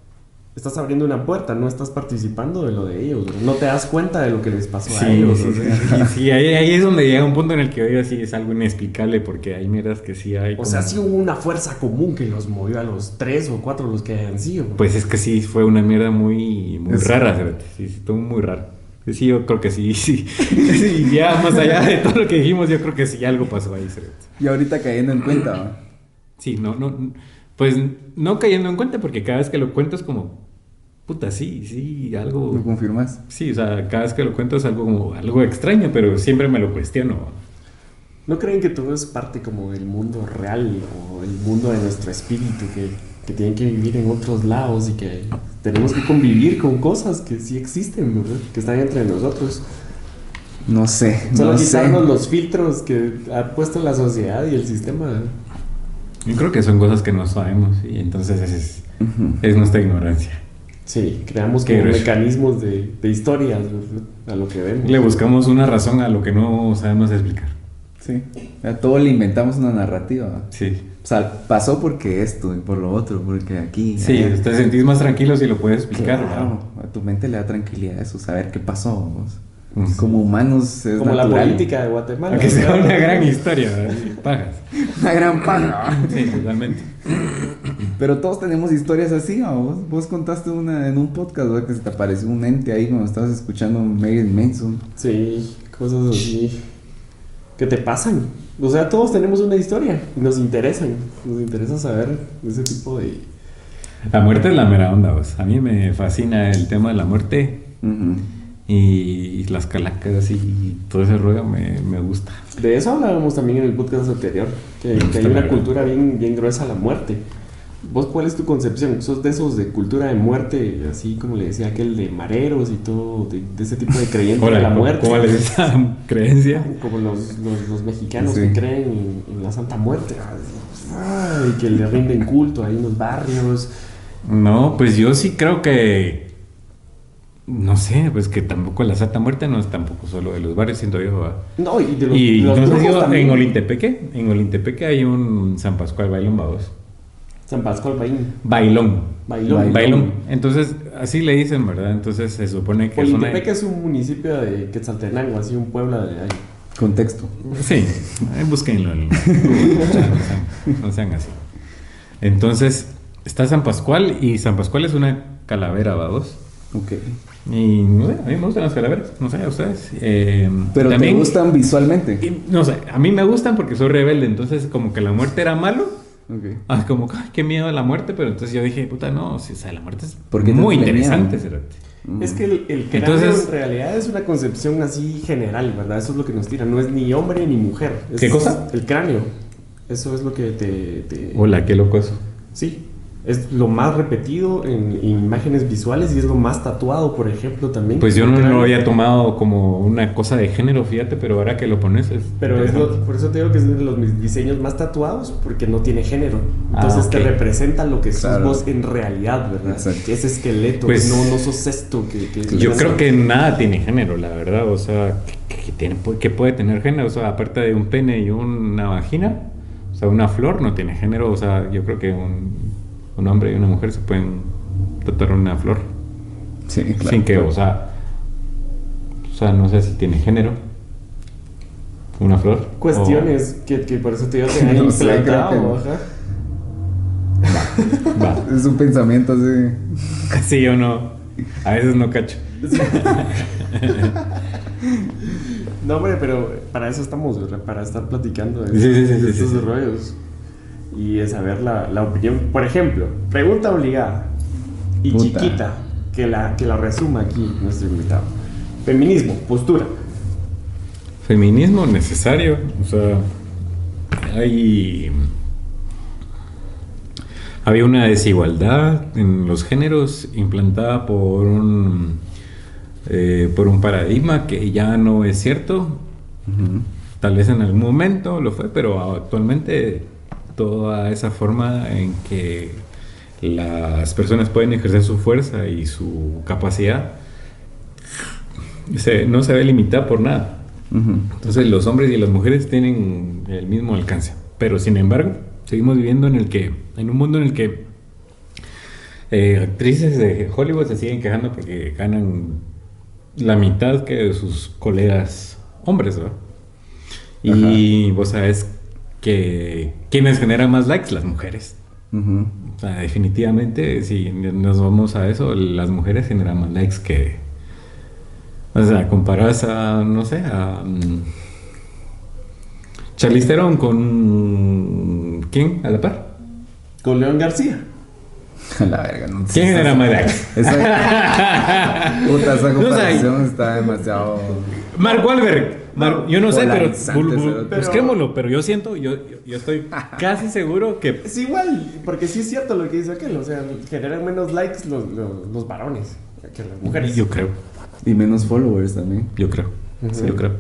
Speaker 1: Estás abriendo una puerta, no estás participando de lo de ellos. bro. No te das cuenta de lo que les pasó a
Speaker 3: Sí,
Speaker 1: ellos.
Speaker 3: sí,
Speaker 1: o
Speaker 3: sí,
Speaker 1: sea.
Speaker 3: sí, sí, ahí, ahí es donde llega un punto en el que digo, sí, es algo inexplicable porque hay mierdas que sí hay.
Speaker 1: O sea, sí hubo una fuerza común que los movió a los tres o cuatro los que hayan sido. bro.
Speaker 3: Pues es que sí, fue una mierda muy, muy
Speaker 2: Es-
Speaker 3: rara, sí, sí, estuvo muy raro. Sí, yo creo que sí, sí. Sí, ya más allá de todo lo que dijimos, yo creo que sí algo pasó ahí.
Speaker 2: Y ahorita cayendo en cuenta, ¿va?
Speaker 3: Sí, no, no, pues no cayendo en cuenta porque cada vez que lo cuento es como, puta, sí, sí, algo...
Speaker 2: ¿Lo confirmas?
Speaker 3: Sí, o sea, cada vez que lo cuento es algo como algo extraño, pero siempre me lo cuestiono.
Speaker 1: ¿No creen que todo es parte como del mundo real o el mundo de nuestro espíritu que, que tienen que vivir en otros lados y que tenemos que convivir con cosas que sí existen, ¿verdad? que están entre nosotros?
Speaker 2: No sé,
Speaker 1: Solo
Speaker 2: no sé.
Speaker 1: quitarnos los filtros que ha puesto la sociedad y el sistema. ¿verdad?
Speaker 3: Yo creo que son cosas que no sabemos y entonces es, es nuestra ignorancia.
Speaker 1: Sí, creamos como mecanismos de, de historias a lo que vemos.
Speaker 3: Le buscamos una razón a lo que no sabemos explicar.
Speaker 2: Sí. A todo le inventamos una narrativa. ¿va?
Speaker 3: Sí.
Speaker 2: O sea, pasó porque esto y por lo otro, porque aquí.
Speaker 3: Sí,
Speaker 2: allá.
Speaker 3: te sentís más tranquilo si lo puedes explicar.
Speaker 2: Claro, a tu mente le da tranquilidad eso, saber qué pasó. vos.
Speaker 3: Ujú.
Speaker 2: Como humanos es
Speaker 1: como la
Speaker 2: natural.
Speaker 1: política de Guatemala.
Speaker 3: Aunque sea una gran historia, pagas.
Speaker 2: Una gran paga.
Speaker 3: Sí, totalmente.
Speaker 2: Pero todos tenemos historias así, ¿va? vos, vos contaste una en un podcast ¿va? que se te apareció un ente ahí cuando estabas escuchando Megan Manson.
Speaker 1: Sí, cosas así que te pasan. O sea, todos tenemos una historia y nos interesan. Nos interesa saber ese tipo de...
Speaker 3: La muerte es la mera onda, vos. A mí me fascina el tema de la muerte y las calacas y todo ese rollo me, me gusta.
Speaker 1: De eso hablábamos también en el podcast anterior, que, que hay una
Speaker 3: verdad.
Speaker 1: cultura bien, bien gruesa a la muerte. ¿Vos cuál es tu concepción? ¿Sos de esos de cultura de muerte, así como le decía aquel de mareros y todo, de, de ese tipo de creyentes
Speaker 3: Hola,
Speaker 1: de la muerte?
Speaker 3: ¿Cómo le esa creencia?
Speaker 1: Como los, los, los mexicanos
Speaker 2: Sí.
Speaker 1: que creen en, en la Santa Muerte. Ay, que le rinden culto ahí en los barrios.
Speaker 3: No, pues yo sí creo que. No sé, pues que tampoco la Santa Muerte no es tampoco solo de los barrios, siento yo. ¿va?
Speaker 1: No, y de los,
Speaker 3: Y
Speaker 1: los
Speaker 3: no sé si
Speaker 1: brujos
Speaker 3: yo- en Olintepeque, en Olintepeque hay un San Pascual Bailón Bados.
Speaker 1: San Pascual Baín.
Speaker 3: Bailón.
Speaker 1: Bailón.
Speaker 2: Bailón.
Speaker 3: Bailón. Entonces, así le dicen, ¿verdad? Entonces se supone que es una.
Speaker 1: Es un municipio de Quetzaltenango, así un pueblo de ahí.
Speaker 2: Contexto.
Speaker 3: Sí, búsquenlo. no, sean, no sean así. Entonces, está San Pascual y San Pascual es una calavera, ¿vados?
Speaker 2: Ok.
Speaker 3: Y no sé, a mí me gustan las calaveras, no sé, a ustedes. Eh,
Speaker 2: Pero
Speaker 3: también-
Speaker 2: te gustan visualmente.
Speaker 3: y, no sé, a mí me gustan porque soy rebelde, entonces como que la muerte era malo. Ah, como, ay, qué miedo a la muerte, pero entonces yo dije, puta, no, si, o sea, la muerte es
Speaker 2: ¿Por qué
Speaker 3: muy interesante.
Speaker 2: miedo?
Speaker 3: cerote.
Speaker 1: Es que el, el cráneo
Speaker 3: Entonces-
Speaker 1: en realidad es una concepción así general, ¿verdad? Eso es lo que nos tira. No es ni hombre ni mujer. Es
Speaker 3: ¿Qué cosa?
Speaker 1: El cráneo. Eso es lo que te... te-
Speaker 3: Hola, qué loco eso.
Speaker 1: Sí. Es lo más repetido en, en imágenes visuales y es lo más tatuado, por ejemplo, también.
Speaker 3: Pues yo no lo había tomado como una cosa de género, fíjate, pero ahora que lo pones es...
Speaker 1: Pero es lo- por eso te digo que es de los mis diseños más tatuados porque no tiene género. Entonces
Speaker 3: Ah,
Speaker 1: te
Speaker 3: ok.
Speaker 1: representa lo que sos
Speaker 2: Claro.
Speaker 1: vos en realidad, ¿verdad?
Speaker 2: Exacto.
Speaker 1: Que ese esqueleto,
Speaker 3: Pues-
Speaker 1: no, no sos esto. Que, que-
Speaker 3: Yo creo que nada tiene género, la verdad. O sea, que, que tiene, que puede tener género. O sea, aparte de un pene y una vagina, o sea, una flor no tiene género. O sea, yo creo que un, un hombre y una mujer se pueden tatuar una flor.
Speaker 2: Sí, claro.
Speaker 3: sin que, o sea, o sea, no sé si tiene género. Una flor.
Speaker 1: Cuestiones que, que por eso te digo que han
Speaker 2: No sé,
Speaker 1: implantado,
Speaker 2: que-
Speaker 1: ajá.
Speaker 3: O- va.
Speaker 2: Es un pensamiento así.
Speaker 3: Sí o no. A veces no cacho.
Speaker 1: No, hombre, pero para eso estamos, ¿verdad? para estar platicando de,
Speaker 3: Sí, sí, sí,
Speaker 1: de estos
Speaker 3: sí, sí.
Speaker 1: rollos. Y de saber la, la opinión. Por ejemplo, pregunta obligada y
Speaker 2: Puta.
Speaker 1: chiquita, que la, que la resuma aquí nuestro invitado. Feminismo, postura.
Speaker 3: Feminismo necesario. O sea, hay. Había una desigualdad en los géneros implantada por un. eh, por un paradigma que ya no es cierto. Tal vez en algún momento lo fue, pero actualmente toda esa forma en que las personas pueden ejercer su fuerza y su capacidad se- no se ve limitada por nada. Entonces los hombres y las mujeres tienen el mismo alcance. Pero sin embargo, seguimos viviendo en el que, en un mundo en el que eh, actrices de Hollywood se siguen quejando porque ganan la mitad que sus colegas hombres, ¿verdad? Y vos sabes que quienes generan más likes, las mujeres. O sea, definitivamente, si nos vamos a eso, las mujeres generan más likes que. O sea, comparadas a, no sé, a. Charlize Theron con. ¿Quién? ¿A la par?
Speaker 1: Con León García.
Speaker 2: La verga, no sé.
Speaker 3: ¿Quién más likes?
Speaker 2: Esa, puta, esa
Speaker 3: No sé.
Speaker 2: comparación está demasiado.
Speaker 3: Mark Wahlberg. Mar- yo no sé, pero.
Speaker 2: Polarizante,
Speaker 3: bul- bul-
Speaker 2: cerote.
Speaker 3: busquémoslo, pero yo siento, yo, yo, yo estoy casi seguro que.
Speaker 1: Es igual, porque sí es cierto lo que dice aquel. O sea, generan menos likes los, los, los varones que las mujeres.
Speaker 3: Yo creo.
Speaker 2: Y menos followers también.
Speaker 3: Yo creo. Yo creo.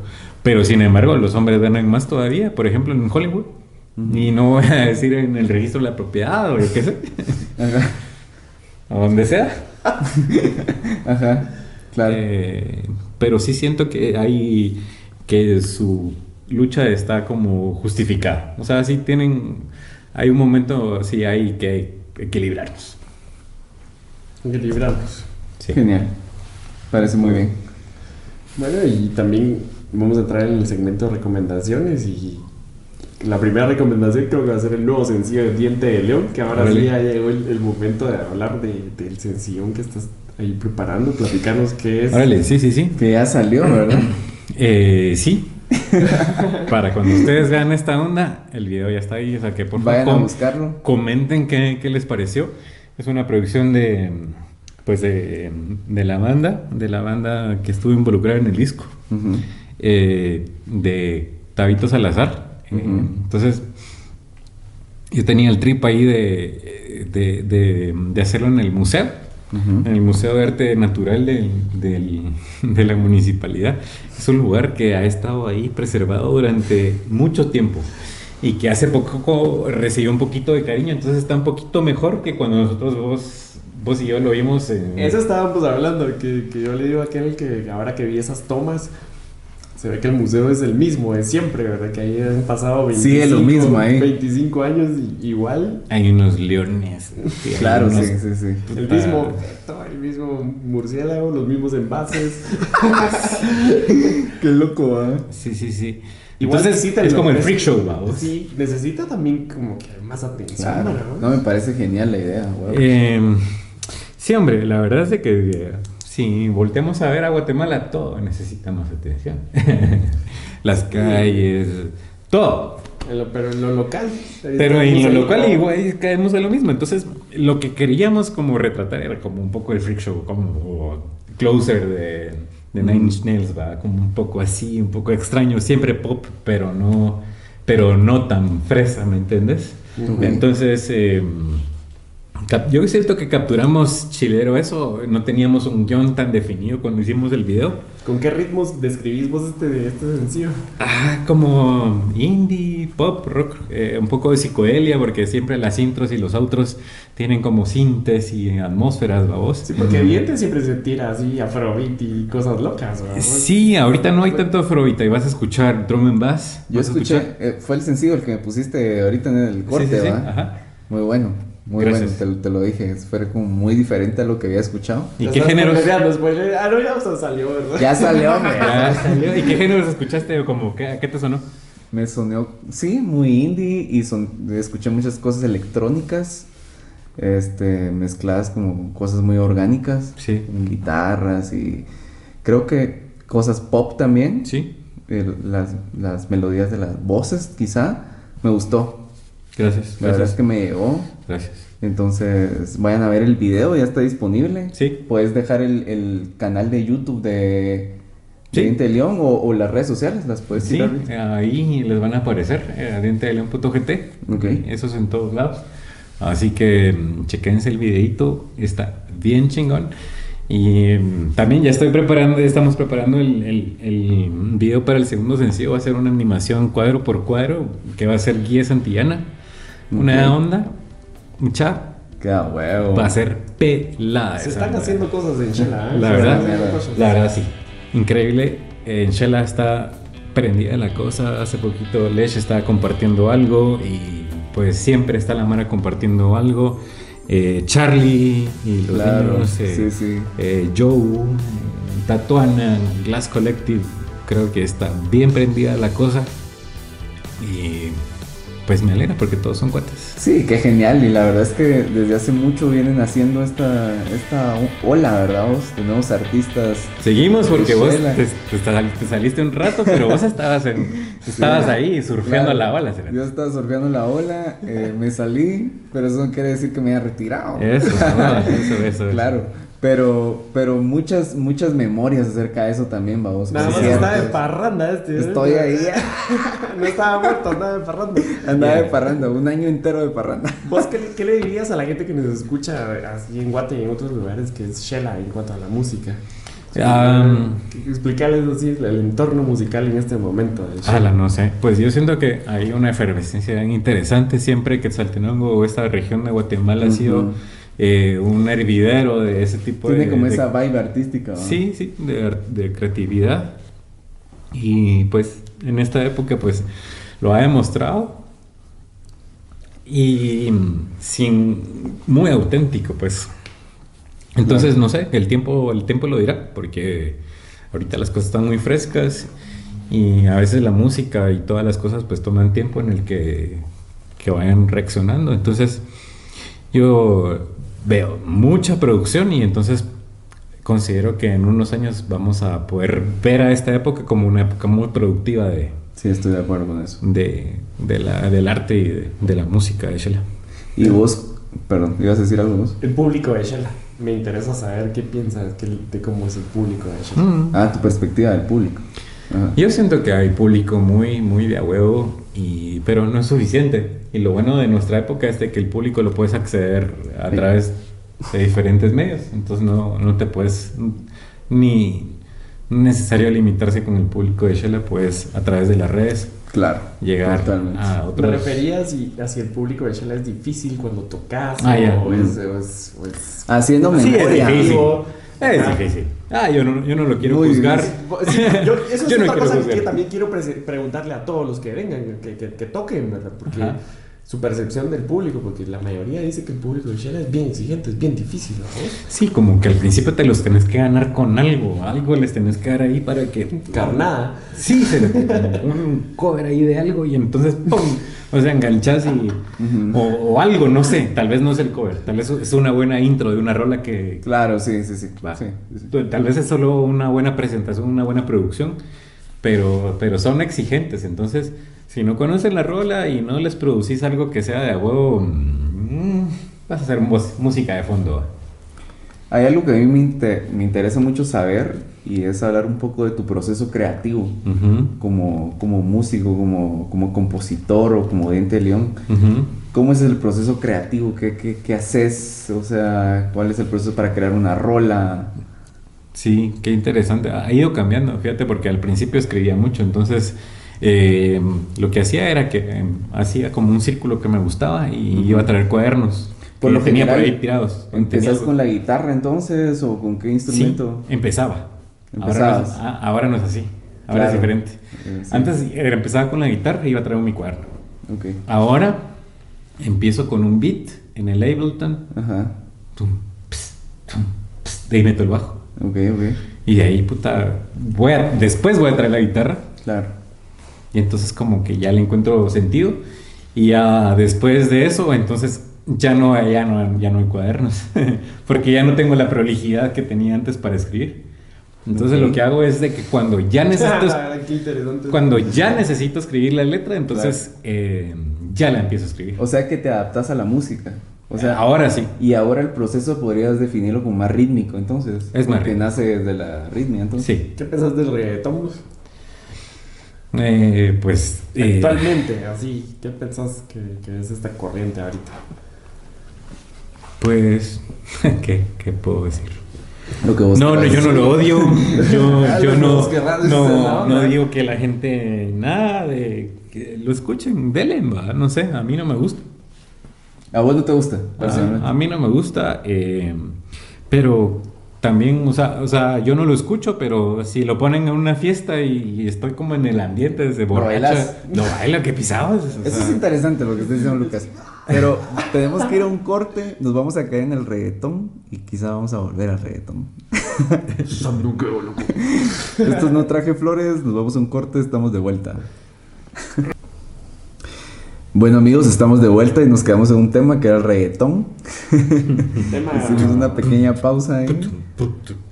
Speaker 3: Pero sin embargo, los hombres ganan más todavía, por ejemplo, en Hollywood. Y no voy a decir en el registro de la propiedad o yo qué sé.
Speaker 2: Ajá.
Speaker 3: A donde sea.
Speaker 2: Ajá. Claro.
Speaker 3: Eh, pero sí siento que hay. que su lucha está como justificada. O sea, sí tienen. Hay un momento, sí hay que equilibrarnos.
Speaker 1: Equilibramos.
Speaker 3: Sí.
Speaker 2: Genial. Parece muy bien.
Speaker 1: Bueno, y también vamos a entrar en el segmento de recomendaciones y la primera recomendación creo que va a ser el nuevo sencillo de Diente de León, que ahora sí ya llegó el, el momento de hablar de- del sencillón que estás ahí preparando, platicarnos qué es.
Speaker 3: Órale, sí, sí, sí.
Speaker 2: Que ya salió, ¿verdad?
Speaker 3: Eh, sí. Para cuando ustedes vean esta onda, el video ya está ahí. O sea que por
Speaker 2: Vayan a
Speaker 3: favor
Speaker 2: buscarlo.
Speaker 3: comenten qué, qué les pareció. Es una producción de pues de, de la banda, de la banda que estuvo involucrada en el disco, eh, de Tabito Salazar. Entonces, yo tenía el trip ahí de. de, de, de, hacerlo en el museo,
Speaker 2: Ujú.
Speaker 3: en el Museo de Arte Natural del- del- de la municipalidad. Es un lugar que ha estado ahí preservado durante mucho tiempo y que hace poco recibió un poquito de cariño, entonces está un poquito mejor que cuando nosotros vos, vos y yo lo vimos en...
Speaker 1: Eso estábamos hablando, que, que yo le digo a aquel que ahora que vi esas tomas, se ve que el museo es el mismo de siempre, ¿verdad? Que ahí han pasado 25,
Speaker 2: Sí, es lo mismo ahí.
Speaker 1: 25 años igual.
Speaker 3: Hay unos leones.
Speaker 2: Claro,
Speaker 3: unos-
Speaker 2: sí, sí, sí.
Speaker 1: El mismo objeto, el mismo murciélago, los mismos envases.
Speaker 2: Qué loco, ¿ah?
Speaker 3: Sí, sí, sí.
Speaker 1: Igual
Speaker 3: Entonces
Speaker 1: necesita
Speaker 3: es como el
Speaker 1: es-
Speaker 3: freak show, vamos.
Speaker 1: Sí, necesita también como que más atención,
Speaker 2: Claro.
Speaker 1: ¿verdad?
Speaker 2: No, me parece genial la idea, güey.
Speaker 3: Eh, sí, hombre, la verdad es de que eh, si volteamos a ver a Guatemala, todo necesita más atención. Las calles, todo.
Speaker 1: Pero en lo local.
Speaker 3: Pero en lo local igual caemos en lo mismo. Entonces, lo que queríamos como retratar era como un poco el freak show, como Closer de, de Nine Inch Nails, va, como un poco así, un poco extraño, siempre pop, pero no, pero no tan fresa, ¿me entiendes? Entonces, eh, cap- yo siento que capturamos chilero eso, no teníamos un guion tan definido cuando hicimos el video.
Speaker 1: ¿Con qué ritmos describís vos este, este sencillo?
Speaker 3: Ah, como indie, pop, rock, eh, un poco de psicodelia, porque siempre las intros y los outros tienen como sintes y atmósferas, ¿va vos?
Speaker 1: Sí, porque evidente siempre se tira así afrobeat y cosas locas, ¿verdad?
Speaker 3: Sí, ahorita no hay tanto afrobeat y vas a escuchar drum and bass.
Speaker 2: Yo
Speaker 3: ¿vas a
Speaker 2: escuché, eh, fue el sencillo el que me pusiste ahorita en el
Speaker 3: Sí,
Speaker 2: corte,
Speaker 3: sí, sí,
Speaker 2: ¿va?
Speaker 3: ajá.
Speaker 2: Muy bueno, muy
Speaker 3: Gracias.
Speaker 2: bueno, te, te lo dije, fue como muy diferente a lo que había escuchado.
Speaker 3: ¿Y qué géneros?
Speaker 1: spoiler- Ah, no, ya salió, ¿verdad?
Speaker 2: Ya salió, hombre.
Speaker 3: Ah, salió. ¿Y qué géneros escuchaste o como qué, qué te sonó?
Speaker 2: Me sonó, sí, muy indie y son, escuché muchas cosas electrónicas, este, mezcladas como cosas muy orgánicas,
Speaker 3: Sí.
Speaker 2: con guitarras y creo que cosas pop también,
Speaker 3: Sí,
Speaker 2: el- las, las melodías de las voces quizá, me gustó,
Speaker 3: gracias.
Speaker 2: la verdad es
Speaker 3: Gracias.
Speaker 2: que me llegó,
Speaker 3: Gracias.
Speaker 2: entonces vayan a ver el video, ya está disponible,
Speaker 3: Sí.
Speaker 2: puedes dejar el, el canal de YouTube de...
Speaker 3: Sí.
Speaker 2: Diente de León o, o las redes sociales, las puedes
Speaker 3: Sí,
Speaker 2: tirar
Speaker 3: ahí les van a aparecer, eh, Diente de León.gt.
Speaker 2: Ok.
Speaker 3: Eso es en todos lados. Así que mm, chequense el videito, está bien chingón. Y mm, también ya estoy preparando, ya estamos preparando el, el, el video para el segundo sencillo. Va a ser una animación cuadro por cuadro que va a ser Guía Santillana. Una onda, mucha,
Speaker 2: Queda huevo.
Speaker 3: va a ser pelada.
Speaker 1: Se
Speaker 3: esa
Speaker 1: están
Speaker 3: onda.
Speaker 1: haciendo cosas en Chela, ¿eh?
Speaker 3: La
Speaker 1: Se
Speaker 3: verdad,
Speaker 1: están haciendo cosas.
Speaker 3: la verdad sí. Increíble. En Shela está prendida la cosa. Hace poquito Lesh estaba compartiendo algo y pues siempre está la Mara compartiendo algo. Eh, Charlie y los
Speaker 2: Claro,
Speaker 3: niños, eh,
Speaker 2: sí, sí.
Speaker 3: eh, Joe, Tatuana, Glass Collective. Creo que está bien prendida la cosa. Y pues me alegra porque todos son cuates.
Speaker 2: Sí, qué genial. Y la verdad es que desde hace mucho vienen haciendo esta, esta ola, ¿verdad? Vos? Tenemos artistas.
Speaker 3: Seguimos porque vos te, te sal- te saliste un rato, pero vos estabas, en, estabas ahí surfeando
Speaker 2: Claro,
Speaker 3: la ola. Cerote.
Speaker 2: Yo estaba surfeando la ola, eh, me salí, pero eso no quiere decir que me haya retirado.
Speaker 3: Eso, no, eso, eso.
Speaker 2: Claro. Pero, pero muchas, muchas memorias acerca de eso también, vamos.
Speaker 1: Nada
Speaker 2: Sí,
Speaker 1: más está de parranda este. ¿eh?
Speaker 2: Estoy ahí.
Speaker 1: no estaba muerto, andaba de parranda.
Speaker 2: Andaba de parranda, un año entero de parranda.
Speaker 1: ¿Vos qué, qué le dirías a la gente que nos escucha así en Guate y en otros lugares que es Shela en cuanto a la música?
Speaker 3: Am,
Speaker 1: Explicarles así el entorno musical en este momento. de Shela.
Speaker 3: ala, no sé. Pues yo siento que hay una efervescencia interesante siempre que Saltenango o esta región de Guatemala ha sido. Eh, un hervidero de ese tipo
Speaker 2: Tiene
Speaker 3: de...
Speaker 2: como
Speaker 3: de-
Speaker 2: esa vibe artística, ¿va?
Speaker 3: Sí, sí, de, de creatividad. Y pues en esta época pues lo ha demostrado. Y sin muy auténtico, pues. Entonces, no sé, el tiempo, el tiempo lo dirá, porque ahorita las cosas están muy frescas y a veces la música y todas las cosas pues toman tiempo en el que, que vayan reaccionando. Entonces, yo veo mucha producción y entonces considero que en unos años vamos a poder ver a esta época como una época muy productiva de,
Speaker 2: Sí, estoy de acuerdo con eso.
Speaker 3: de, de la, del arte y de, de la música de Shela.
Speaker 2: Y vos, perdón, ¿ibas a decir algo vos?
Speaker 1: El público de Shela. Me interesa saber qué piensas de cómo es el público de Shela.
Speaker 3: Mm.
Speaker 2: Ah, tu perspectiva del público. Ajá.
Speaker 3: Yo siento que hay público muy, muy de a huevo, y, pero no es suficiente. Y lo bueno de nuestra época es de que el público lo puedes acceder a
Speaker 2: Sí.
Speaker 3: través de diferentes medios. Entonces no, no te puedes ni necesario limitarse con el público de Shela, puedes a través de las redes
Speaker 2: Claro.
Speaker 3: llegar
Speaker 2: Totalmente.
Speaker 3: a otros.
Speaker 1: refería si hacia el público de Shela es difícil cuando tocas
Speaker 3: Ah,
Speaker 1: o, es, o es- o es-
Speaker 2: Haciendo
Speaker 3: Sí, es
Speaker 2: memoria.
Speaker 3: difícil. Es
Speaker 1: Ajá.
Speaker 3: difícil. Ah, yo no, yo no lo quiero
Speaker 2: Muy
Speaker 3: juzgar.
Speaker 1: Sí, yo, eso es
Speaker 3: Yo no
Speaker 1: otra
Speaker 3: quiero
Speaker 1: cosa
Speaker 3: juzgar.
Speaker 1: que también quiero preguntarle a todos los que vengan, que, que- que toquen, ¿verdad? Porque
Speaker 3: Ajá.
Speaker 1: su percepción del público, porque la mayoría dice que el público de Shela es bien exigente, es bien difícil, ¿no?
Speaker 3: Sí, como que al principio te los tenés que ganar con algo. Algo les tenés que dar ahí para que.
Speaker 1: Carnada.
Speaker 3: Sí, se le como un cover ahí de algo y entonces ¡pum! O sea, enganchas y. O, o algo, no sé. Tal vez no es el cover. Tal vez es una buena intro de una rola que.
Speaker 2: Claro, sí, sí, sí.
Speaker 3: va.
Speaker 2: Sí, sí.
Speaker 3: Tal vez es solo una buena presentación, una buena producción. Pero, pero son exigentes. Entonces, si no conocen la rola y no les producís algo que sea de a huevo. mm, vas a hacer música de fondo.
Speaker 2: Hay algo que a mí me, inte- me interesa mucho saber y es hablar un poco de tu proceso creativo como, como músico, como, como compositor o como Diente de León. ¿Cómo es el proceso creativo? ¿Qué, qué, qué haces? O sea, ¿cuál es el proceso para crear una rola?
Speaker 3: Sí, qué interesante. Ha ido cambiando, fíjate, porque al principio escribía mucho, entonces eh, lo que hacía era que eh, hacía como un círculo que me gustaba y iba a traer cuadernos.
Speaker 2: Por
Speaker 3: que
Speaker 2: lo
Speaker 3: tenía
Speaker 2: general,
Speaker 3: por ahí tirados.
Speaker 2: ¿Empezás con la guitarra entonces o con qué instrumento?
Speaker 3: Sí, empezaba. Ahora no, es, ah, ahora no es así, ahora es
Speaker 2: Claro.
Speaker 3: diferente.
Speaker 2: Eh, sí.
Speaker 3: Antes empezaba con la guitarra y iba a traer mi cuaderno. Ahora empiezo con un beat en el Ableton.
Speaker 2: Ajá.
Speaker 3: Tum, tum, de ahí meto el bajo. Y de ahí, puta, voy a, después voy a traer la guitarra.
Speaker 2: Claro.
Speaker 3: Y entonces como que ya le encuentro sentido. Y ya después de eso, entonces ya no, ya no, ya no hay cuadernos. Porque ya no tengo la prolijidad que tenía antes para escribir. Entonces lo que hago es de que cuando ya necesito, cuando ya necesito escribir la letra, entonces eh, ya la empiezo a escribir.
Speaker 2: O sea que te adaptas a la música. O sea,
Speaker 3: ahora sí.
Speaker 2: y ahora el proceso podrías definirlo como más rítmico, entonces.
Speaker 3: Es más
Speaker 2: porque
Speaker 3: rítmico.
Speaker 2: nace desde la ritmia, entonces.
Speaker 3: Sí.
Speaker 1: ¿Qué pensás del reggaetón?
Speaker 3: Eh, pues... eh,
Speaker 1: Actualmente, así, ¿qué pensás que, que es esta corriente ahorita?
Speaker 3: Pues... ¿qué, ¿Qué puedo decir?
Speaker 2: Lo que vos
Speaker 3: No, no, yo no lo odio. Yo, yo no, no, no digo que la gente nada de que lo escuchen, denle, no sé, a mí no me gusta.
Speaker 2: ¿A vos no te gusta?
Speaker 3: A, a mí no me gusta, eh, pero también, o sea, o sea, yo no lo escucho, pero si lo ponen en una fiesta y, estoy como en el ambiente desde borracha,
Speaker 2: bailas?
Speaker 3: no bailo, que pisados.
Speaker 2: Eso
Speaker 3: sea.
Speaker 2: es interesante lo que está diciendo Lucas. Pero tenemos que ir a un corte, nos vamos a caer en el reggaetón y quizá vamos a volver al reggaetón. Esto es No Traje Flores, nos vamos a un corte, estamos de vuelta. Bueno amigos, estamos de vuelta y nos quedamos en un tema que era el reggaetón.
Speaker 1: Tema.
Speaker 2: Hicimos una pequeña pausa ahí.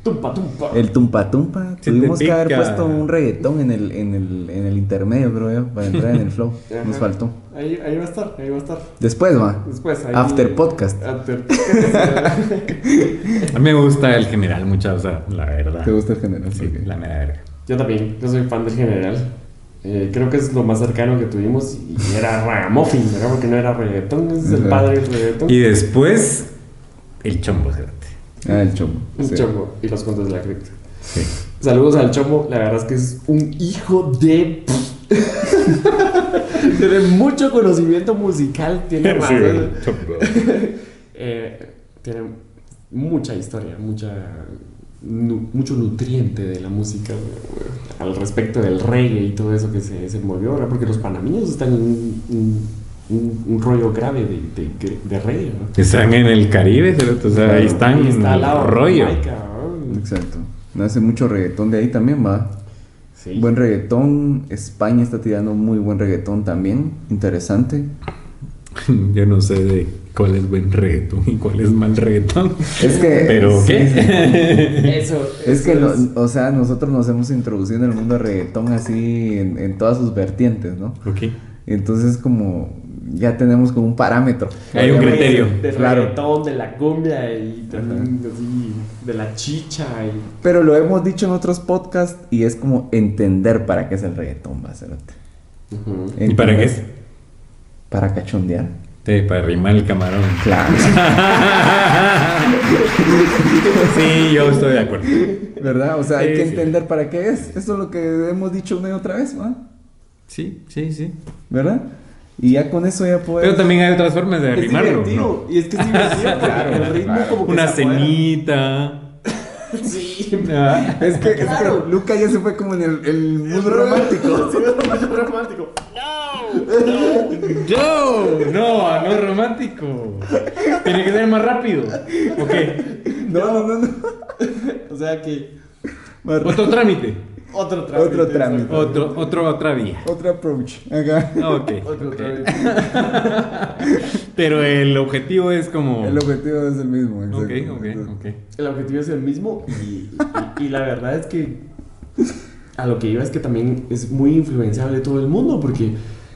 Speaker 1: Tumpa, tumpa.
Speaker 2: El tumpa tumpa.
Speaker 3: Se
Speaker 2: Tuvimos que haber puesto un reggaetón en el, en el, en el intermedio, creo yo, para entrar en el flow. Nos faltó.
Speaker 1: Ahí, ahí va a estar, ahí va a estar.
Speaker 2: Después va.
Speaker 1: Después, ahí.
Speaker 2: After podcast.
Speaker 1: After
Speaker 3: A mí me gusta el general mucho, o sea, la verdad.
Speaker 2: ¿Te gusta el general?
Speaker 3: Sí, la mera verga.
Speaker 1: Yo también, yo soy fan del general. Eh, creo que es lo más cercano que tuvimos y era ragamuffin, ¿verdad? Porque no era reggaetón, ese es el
Speaker 2: Ajá.
Speaker 1: padre del reggaetón.
Speaker 3: Y después, el chombo, fíjate.
Speaker 2: Ah, el.
Speaker 1: Un
Speaker 2: sí.
Speaker 1: chombo y los contos de la cripta.
Speaker 3: Sí.
Speaker 1: Saludos al chombo, la verdad es que es un hijo de. tiene mucho conocimiento musical, tiene
Speaker 3: Sí,
Speaker 1: razón.
Speaker 3: el chombo.
Speaker 1: Eh, tiene mucha historia, mucha nu- mucho nutriente de la música al respecto del reggae y todo eso que se, se movió ahora, porque los panameños están en un, un- un- un rollo grave de, de, de reggae. ¿no?
Speaker 3: Están en el Caribe, ¿cierto? o sea, ahí están en
Speaker 1: está
Speaker 3: el
Speaker 1: de
Speaker 3: rollo.
Speaker 1: Jamaica, ¿no?
Speaker 2: Exacto. Nace mucho reggaetón de ahí también, va.
Speaker 1: Sí.
Speaker 2: Buen reggaetón. España está tirando muy buen reggaetón también. Interesante.
Speaker 3: Yo no sé de cuál es buen reggaetón y cuál es mal reggaetón.
Speaker 2: Es que.
Speaker 3: ¿Pero
Speaker 2: sí,
Speaker 3: qué?
Speaker 1: Eso,
Speaker 2: Es que, o sea, nosotros nos hemos introducido en el mundo del reggaetón así en, en todas sus vertientes, ¿no?
Speaker 3: ok.
Speaker 2: Entonces, como ya tenemos como un parámetro.
Speaker 3: Hay un criterio.
Speaker 1: Del
Speaker 2: Claro.
Speaker 1: reggaetón, de la cumbia y también así, de la chicha y...
Speaker 2: Pero lo hemos dicho en otros podcasts y es como entender para qué es el reggaetón, va a ser.
Speaker 3: ¿Y para qué es?
Speaker 2: Para cachondear.
Speaker 3: Sí, para rimar el camarón.
Speaker 2: Claro.
Speaker 3: Sí, yo estoy de acuerdo.
Speaker 2: ¿Verdad? O sea, hay
Speaker 3: Sí,
Speaker 2: que
Speaker 3: sí.
Speaker 2: entender para qué es. Eso es lo que hemos dicho una y otra vez, ¿va?
Speaker 3: Sí, sí, sí.
Speaker 2: ¿Verdad? Y ya con eso ya puedes.
Speaker 3: Pero también hay otras formas de
Speaker 1: Es
Speaker 3: rimarlo. ¿no?
Speaker 1: y es que es divertido,
Speaker 2: Claro,
Speaker 1: el ritmo
Speaker 2: claro.
Speaker 1: como que
Speaker 3: Una cenita.
Speaker 1: Sí,
Speaker 3: Ah.
Speaker 2: Es que, es que
Speaker 1: Claro.
Speaker 2: Luca ya se fue como en el, el mundo romántico.
Speaker 1: Sí, es muy romántico.
Speaker 3: Yo, no, no es romántico. Tiene que ser más rápido. Ok.
Speaker 2: No, no, no, no.
Speaker 1: O sea que
Speaker 2: Más
Speaker 3: Otro trámite.
Speaker 1: otro trámite.
Speaker 2: Otro trámite.
Speaker 3: Otro, otro, otra vía.
Speaker 2: Otro approach. Acá.
Speaker 3: Ok.
Speaker 1: Otro trámite.
Speaker 3: Pero el objetivo es como.
Speaker 2: El objetivo es el mismo.
Speaker 3: Ok,
Speaker 2: exacto.
Speaker 3: ok, ok.
Speaker 1: El objetivo es el mismo y, y- y la verdad es que a lo que iba es que también es muy influenciable todo el mundo porque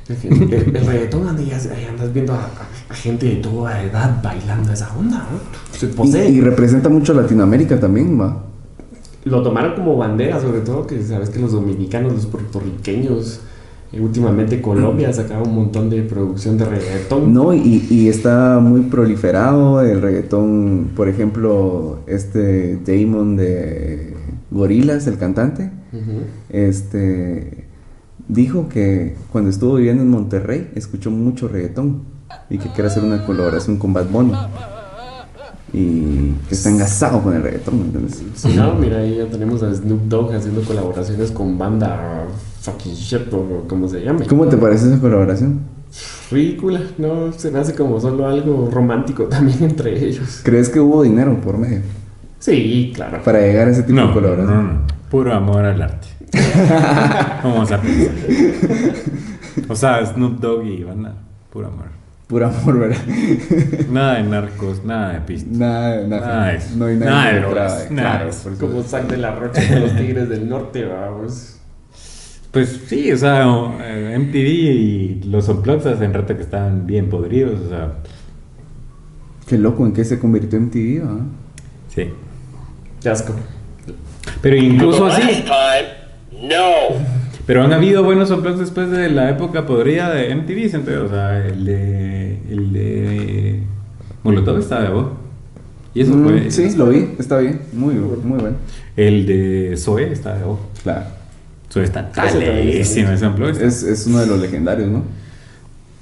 Speaker 1: el, el- reggaetón ahí andas viendo a, a- a gente de toda edad bailando esa onda, ¿no? Se posee.
Speaker 2: Y, y representa mucho Latinoamérica también, va.
Speaker 1: Lo tomaron como bandera, sobre todo que sabes que los dominicanos, los puertorriqueños, eh, últimamente Colombia ha sacado un montón de producción de reggaetón.
Speaker 2: No, y, y está muy proliferado el reggaetón. Por ejemplo, este Damon de Gorilas, el cantante, este dijo que cuando estuvo viviendo en Monterrey escuchó mucho reggaetón y que quiere hacer una colaboración con Bad Bunny. Y que está engasado con el reggaetón, ¿me entiendes?
Speaker 1: Si no, mira, ahí ya tenemos a Snoop Dogg haciendo colaboraciones con banda fucking shit o como se llame.
Speaker 2: ¿Cómo te parece esa colaboración?
Speaker 1: Ridícula, no, se me hace como solo algo romántico también entre ellos.
Speaker 2: ¿Crees que hubo dinero por medio
Speaker 1: Sí, claro.
Speaker 2: para llegar a ese tipo de
Speaker 3: No, no,
Speaker 2: colaboración?
Speaker 3: no. Puro amor al arte. Vamos a pensar. O sea, Snoop Dogg y banda. Puro amor.
Speaker 2: Puro amor, ¿verdad?
Speaker 3: Nada de narcos, nada de pistas.
Speaker 2: nada, nada.
Speaker 3: Nada de eso.
Speaker 2: no hay nada,
Speaker 3: Nada de drogas,
Speaker 2: eh,
Speaker 3: nada
Speaker 2: claro,
Speaker 3: de
Speaker 1: Como Zack de la Rocha con los Tigres del Norte, vamos.
Speaker 3: Pues sí, o sea, eh, MTV y los Unplugged hacen rato que estaban bien podridos, o sea,
Speaker 2: Qué loco, ¿en qué se convirtió en TV? ah?
Speaker 3: sí.
Speaker 1: Qué asco.
Speaker 3: Pero incluso así,
Speaker 4: time, no.
Speaker 3: pero han habido buenos Unplugged después de la época podrida de MTV, siempre, o sea, el de, el de Molotov estaba de voz. Y eso
Speaker 2: Mm,
Speaker 3: fue,
Speaker 2: sí, lo vi, está bien, muy, muy bueno.
Speaker 3: el de Zoe estaba de voz.
Speaker 2: Claro.
Speaker 3: Zoe está talísimo ese.
Speaker 2: Es, es uno de los legendarios, ¿no?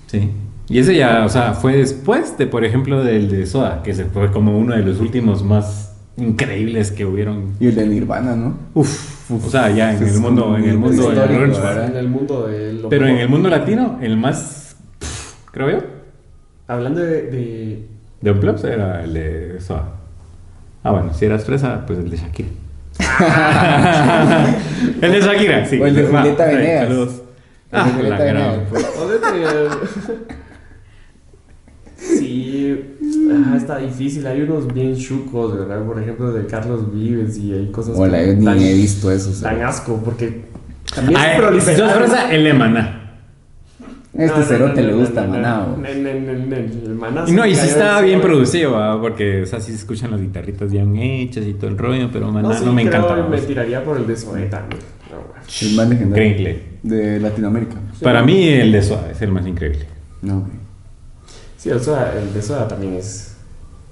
Speaker 3: Sí. Y ese ya, o sea, fue después de, por ejemplo, del de Soda, que se fue como uno de los últimos más increíbles que hubieron.
Speaker 2: Y el de Nirvana, ¿no?
Speaker 3: Uf, o sea, ya en el mundo, en el
Speaker 2: un
Speaker 3: mundo del
Speaker 2: histórico,
Speaker 3: grunge,
Speaker 2: ¿verdad?
Speaker 1: En el mundo de lo
Speaker 3: Pero en el mundo latino, el más, pff, creo yo,
Speaker 1: Hablando de, de-
Speaker 3: de Unplugged era el de Soda. Ah, bueno, si eras fresa, pues el de Shakira. el de Shakira, sí.
Speaker 2: O el de Julieta Venegas.
Speaker 3: Saludos.
Speaker 2: El de
Speaker 3: Ah, la gran.
Speaker 2: Venegas, pues.
Speaker 1: ¿Dónde te- Sí, ah, está difícil. Hay unos bien chucos, ¿verdad? Por ejemplo, de Carlos Vives y hay cosas
Speaker 2: Hola,
Speaker 1: que
Speaker 2: yo ni
Speaker 1: dan-
Speaker 2: he visto eso. sea.
Speaker 1: Dan asco, porque también
Speaker 3: Ah,
Speaker 1: es
Speaker 3: sos fresa, el de Maná.
Speaker 2: Este
Speaker 1: No, no,
Speaker 2: cerote
Speaker 1: no,
Speaker 2: le
Speaker 1: no,
Speaker 2: gusta
Speaker 1: no, no, no, no, no, no, no, el Maná
Speaker 3: Y no, y sí estaba bien producido, ¿va? porque, o sea, sí se escuchan las guitarritas bien hechas y todo el rollo, pero Maná no,
Speaker 1: sí,
Speaker 3: me
Speaker 1: creo
Speaker 3: encanta.
Speaker 1: Me tiraría por el de Zoe también. No.
Speaker 2: El más legendario.
Speaker 3: Increíble.
Speaker 2: De Latinoamérica.
Speaker 3: Para mí el de Soda es el más increíble.
Speaker 2: No, güey.
Speaker 1: Sí, el, Soda- el de Soda también es,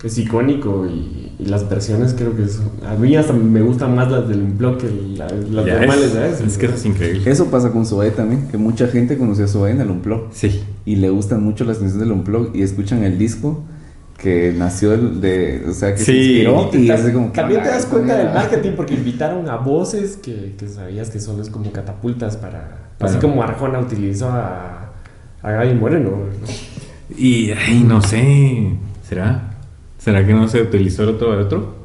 Speaker 1: es icónico y, y las versiones creo que son... A mí hasta me gustan más las del Unplugged que la- las
Speaker 3: Ya
Speaker 1: normales,
Speaker 3: es,
Speaker 1: ¿sabes?
Speaker 3: es que eso es increíble.
Speaker 2: Eso pasa con Zoé también, que mucha gente conoció a Zoé en el Unplug.
Speaker 3: Sí.
Speaker 2: Y le gustan mucho las canciones del Unplug y escuchan el disco que nació de, o sea, que se
Speaker 3: Sí.
Speaker 2: inspiró y así como
Speaker 1: También te
Speaker 2: "Ah,
Speaker 1: das cuenta
Speaker 2: mira".
Speaker 1: del marketing porque invitaron a voces que, que sabías que solo es como catapultas para... Así como Arjona utilizó a, a Gaby Moreno. ¿no?
Speaker 3: Y, ay, no sé, ¿será? ¿Será que no se utilizó el otro al otro?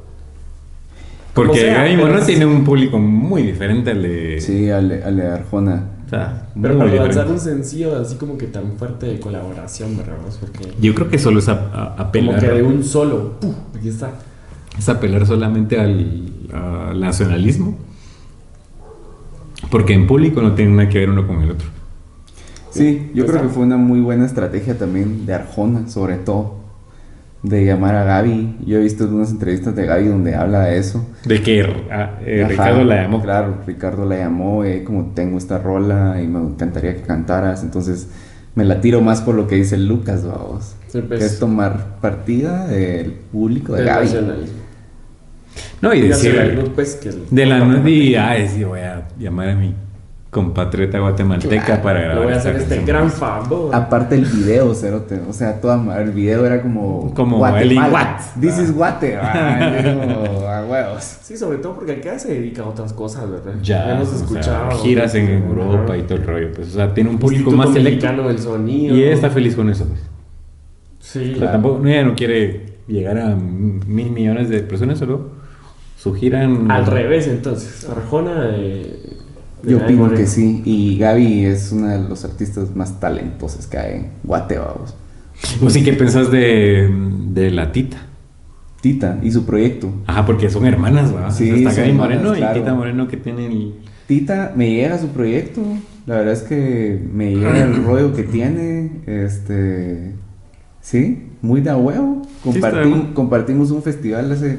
Speaker 3: Porque
Speaker 1: sea,
Speaker 3: Gaby
Speaker 1: pero
Speaker 3: Moreno
Speaker 1: es-
Speaker 3: tiene un público muy diferente al de...
Speaker 2: Sí, Ale, Ale Arjona.
Speaker 3: O sea,
Speaker 1: Pero para
Speaker 3: diferente.
Speaker 1: lanzar un sencillo así como que tan fuerte de colaboración, ¿verdad? Porque
Speaker 3: Yo creo que solo es a, a-
Speaker 1: como
Speaker 3: apelar,
Speaker 1: que de un solo, ¡pum! Aquí está.
Speaker 3: es apelar solamente al, al nacionalismo. Porque en público no tiene nada que ver uno con el otro.
Speaker 2: Sí, yo
Speaker 1: Pues,
Speaker 2: creo que
Speaker 1: ah,
Speaker 2: fue una muy buena estrategia también de Arjona, sobre todo, de llamar a Gaby. Yo he visto algunas entrevistas de Gaby donde habla de eso.
Speaker 3: De que ah, eh,
Speaker 2: Ajá,
Speaker 3: Ricardo la llamó.
Speaker 2: Claro, Ricardo la llamó, eh, como tengo esta rola y me encantaría que cantaras. Entonces me la tiro más por lo que dice Lucas, vamos.
Speaker 1: Sí, pues.
Speaker 2: que es tomar partida del público de Gaby.
Speaker 3: No, y decir,
Speaker 1: pues, que
Speaker 3: de la y ay, sí, voy a llamar a mi compatriota guatemalteca
Speaker 1: Claro,
Speaker 3: para
Speaker 1: le
Speaker 3: grabar
Speaker 1: voy a hacer este gran favor.
Speaker 2: Aparte el video, cerote. O sea, toda el video era como.
Speaker 3: Como
Speaker 2: Guatemala.
Speaker 3: what.
Speaker 2: This is Guate. Ah, yo como, a huevos.
Speaker 1: Sí, sobre todo porque acá se dedica a otras cosas, ¿verdad?
Speaker 3: Ya,
Speaker 1: hemos
Speaker 3: o sea,
Speaker 1: escuchado.
Speaker 3: giras en. Europa y todo el rollo, pues, o sea, tiene un público
Speaker 1: Instituto
Speaker 3: más selecto.
Speaker 1: Mexicano del Sonido.
Speaker 3: Y ella está feliz con eso, pues.
Speaker 1: Sí,
Speaker 3: O sea, tampoco, ella no quiere llegar a mil millones de personas, solo su gira en...
Speaker 1: Al revés, entonces. Arjona de.
Speaker 2: Yo opino
Speaker 1: Moreno.
Speaker 2: que sí. Y Gaby es una de los artistas más talentosos que hay en Guate, vamos.
Speaker 3: ¿Vos sí qué pensás de, de la Tita?
Speaker 2: Tita y su proyecto.
Speaker 3: Ajá, porque son hermanas, ¿va?
Speaker 2: Sí,
Speaker 3: O sea, está Gaby
Speaker 2: hermanas,
Speaker 3: Moreno
Speaker 2: claro.
Speaker 3: y Tita Moreno que tienen el...
Speaker 2: Tita me llega su proyecto. La verdad es que me llega el rollo que tiene. Este. Sí, muy de huevo. Compartim- compartimos un festival hace,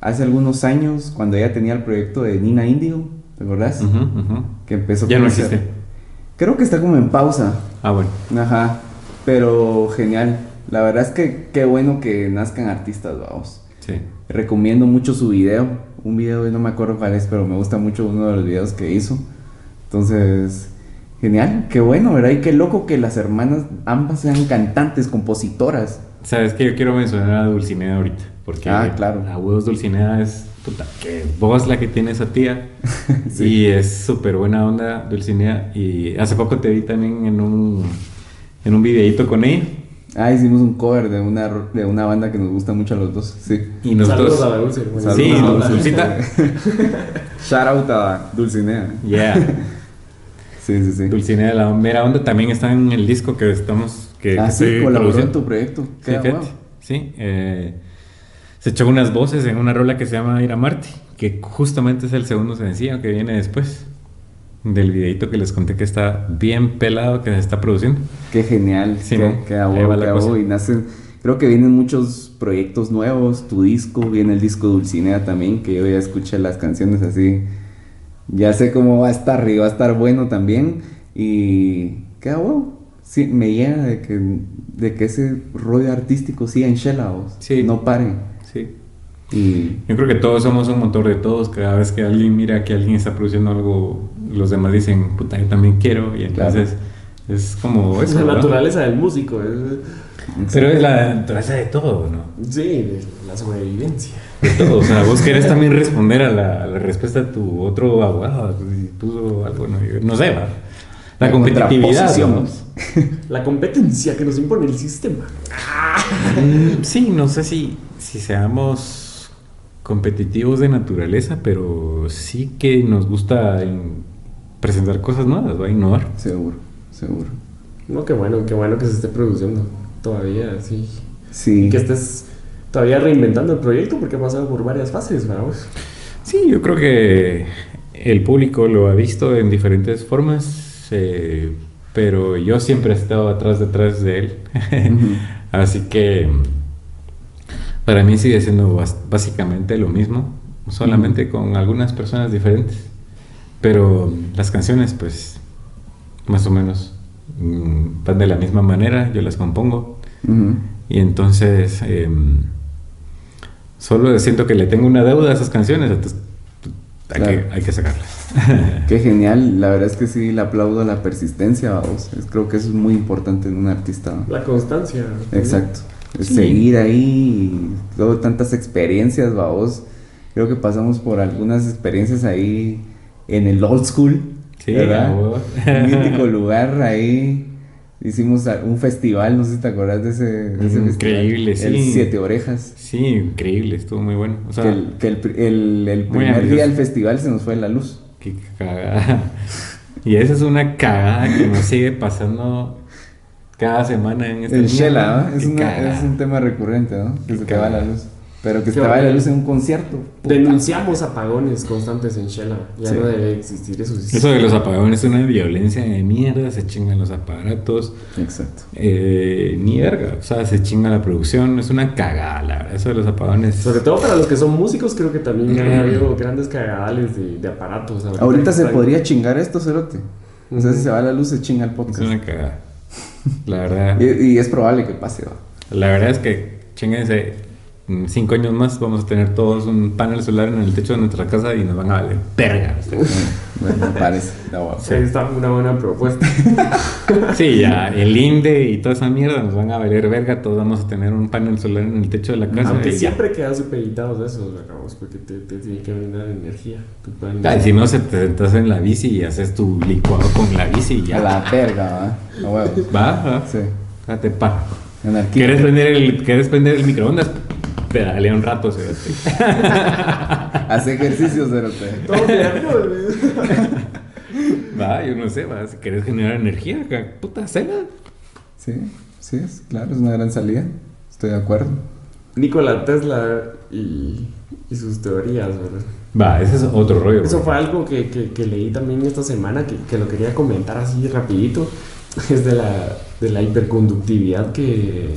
Speaker 2: hace algunos años cuando ella tenía el proyecto de Nina Indio. ¿Te acordás?
Speaker 3: Ujú, ujú.
Speaker 2: Que empezó
Speaker 3: Ya no existe.
Speaker 2: Creo que está como en pausa.
Speaker 3: Ah, bueno.
Speaker 2: Ajá. Pero genial. La verdad es que qué bueno que nazcan artistas, vamos.
Speaker 3: Sí.
Speaker 2: Recomiendo mucho su video. Un video, no me acuerdo cuál es, pero me gusta mucho uno de los videos que hizo. Entonces, genial, qué bueno, ¿verdad? Y qué loco que las hermanas ambas sean cantantes, compositoras.
Speaker 3: Sabes que yo quiero mencionar a Dulcinea ahorita, porque
Speaker 2: Ah, claro.
Speaker 3: la huevos Dulcinea es puta, que vos la que tiene esa tía
Speaker 2: Sí.
Speaker 3: y es súper buena onda Dulcinea y hace poco te vi también en un en un videíto con ella
Speaker 2: Ah, hicimos un cover de una, de una banda que nos gusta mucho a los dos. Sí.
Speaker 3: y nosotros
Speaker 1: Saludos a la Dulce. bueno,
Speaker 3: Sí,
Speaker 1: a
Speaker 3: Dulcita.
Speaker 2: Shout out a Dulcinea.
Speaker 3: yeah
Speaker 2: Sí, sí, sí.
Speaker 3: Dulcinea la mera onda también está en el disco que estamos que,
Speaker 2: ah,
Speaker 3: que
Speaker 2: sí, colaboró en tu proyecto.
Speaker 3: Sí,
Speaker 2: Qué.
Speaker 3: Sí, eh, se echó unas voces en una rola que se llama Ir a Marte, que justamente es el segundo sencillo que viene después del videito que les conté que está bien pelado, que se está produciendo.
Speaker 2: Qué genial,
Speaker 3: Sí,
Speaker 2: qué,
Speaker 3: ¿no?
Speaker 2: qué
Speaker 3: cosa.
Speaker 2: y nacen, creo que vienen muchos proyectos nuevos, tu disco, viene el disco Dulcinea también, que yo ya escuché las canciones así, ya sé cómo va a estar, y va a estar bueno también, y qué abo, sí, me llega de que, de que ese rollo artístico siga en Shella, vos,
Speaker 3: Sí.
Speaker 2: no pare,
Speaker 3: Sí.
Speaker 2: Y
Speaker 3: Yo creo que todos somos un motor de todos. Cada vez que alguien mira que alguien está produciendo algo, los demás dicen, puta, yo también quiero. Y entonces es como
Speaker 1: Es
Speaker 3: eso.
Speaker 1: la
Speaker 3: ¿no?
Speaker 1: naturaleza del músico. es-
Speaker 3: Pero es la naturaleza de todo, ¿no?
Speaker 1: sí, de la sobrevivencia.
Speaker 3: De todo. O sea, vos querés también responder a la, a la respuesta de tu otro abogado. Si puso algo, no, Yo no sé, va. La,
Speaker 2: La
Speaker 3: competitividad.
Speaker 1: La competencia que nos impone el sistema.
Speaker 3: Mm, Sí, no sé si, si seamos competitivos de naturaleza, pero sí que nos gusta en- presentar cosas nuevas, va a innovar.
Speaker 2: seguro, seguro.
Speaker 1: No, qué bueno, qué bueno que se esté produciendo todavía, sí.
Speaker 2: Sí,
Speaker 1: Y que estés todavía reinventando el proyecto porque ha pasado por varias fases, vamos.
Speaker 3: Sí, yo creo que el público lo ha visto en diferentes formas, eh, pero yo siempre he estado atrás, detrás de él. Así que para mí sigue siendo básicamente lo mismo, solamente con algunas personas diferentes. Pero las canciones, pues, más o menos mm, van de la misma manera, yo las compongo. Y entonces, em, solo siento que le tengo una deuda a esas canciones, entonces hay,
Speaker 2: Claro.
Speaker 3: que, hay que sacarlas.
Speaker 2: Qué genial, la verdad es que sí, le aplaudo la persistencia, vamos. Creo que eso es muy importante en un artista. ¿no?
Speaker 1: La constancia.
Speaker 2: Exacto.
Speaker 3: Sí.
Speaker 2: Seguir ahí, y luego tantas experiencias, vamos. Creo que pasamos por algunas experiencias ahí en el old school,
Speaker 3: Sí,
Speaker 2: ¿verdad? Un mítico lugar ahí. Hicimos un festival, no sé si te acuerdas de ese, de ese
Speaker 3: Increíble,
Speaker 2: festival. El
Speaker 3: sí.
Speaker 2: Siete Orejas.
Speaker 3: Sí, increíble, estuvo muy bueno. O sea,
Speaker 2: que el, que el, primer día del festival se nos fue la luz.
Speaker 3: qué cagada. Y esa es una cagada que nos sigue pasando cada semana en esta
Speaker 2: El Shela,
Speaker 3: ¿no?
Speaker 2: es, una- es un tema recurrente, ¿no? Que se te va la luz. Pero que se te vaya la luz en un concierto. puta.
Speaker 1: Denunciamos apagones constantes en Shela. Ya
Speaker 2: Sí.
Speaker 1: no debe existir eso.
Speaker 3: Eso de los apagones es una violencia de mierda, se chingan los aparatos,
Speaker 2: Exacto.
Speaker 3: eh, ni verga, o sea, se chinga la producción, es una cagada, la verdad, eso de los apagones.
Speaker 1: Sobre todo para los que son músicos, creo que también ha habido grandes cagadales de, de aparatos.
Speaker 2: Ahorita se podría chingar esto, Cerote. O sea, si se va la luz, se chinga el
Speaker 3: Es
Speaker 2: podcast.
Speaker 3: una cagada. La verdad,
Speaker 2: Y, y es probable que pase, va.
Speaker 3: la verdad es que chinguense. Cinco años más vamos a tener todos un panel solar en el techo de nuestra casa y nos van a valer verga.
Speaker 2: Bueno, me parece.
Speaker 1: Sí, está una buena propuesta.
Speaker 3: Sí, ya el INDE y toda esa mierda nos van a valer verga. Todos vamos a tener un panel solar en el techo de la casa.
Speaker 1: Aunque siempre quedan supeditados de esos, acabamos, porque te, te tiene que brindar energía.
Speaker 3: Ah, y si no, se te sentas en la bici y haces tu licuado con la bici y ya.
Speaker 2: A la verga, va. A.
Speaker 3: Va, va.
Speaker 2: Sí.
Speaker 3: Date pa.
Speaker 2: Anarquía.
Speaker 3: ¿Quieres prender el, ¿Quieres prender el microondas? Pedalea un rato, se
Speaker 2: Hace ejercicios, Cerote.
Speaker 1: Todo.
Speaker 3: Va, yo no sé, va. Si quieres generar energía, puta, cena.
Speaker 2: Sí, sí, es, claro, es una gran salida. Estoy de acuerdo.
Speaker 1: Nikola Tesla y, y sus teorías, ¿verdad?
Speaker 3: Va, ese es otro rollo.
Speaker 1: Eso fue algo que, que, que leí también esta semana, que, que lo quería comentar así rapidito. Es de la, de la hiperconductividad que,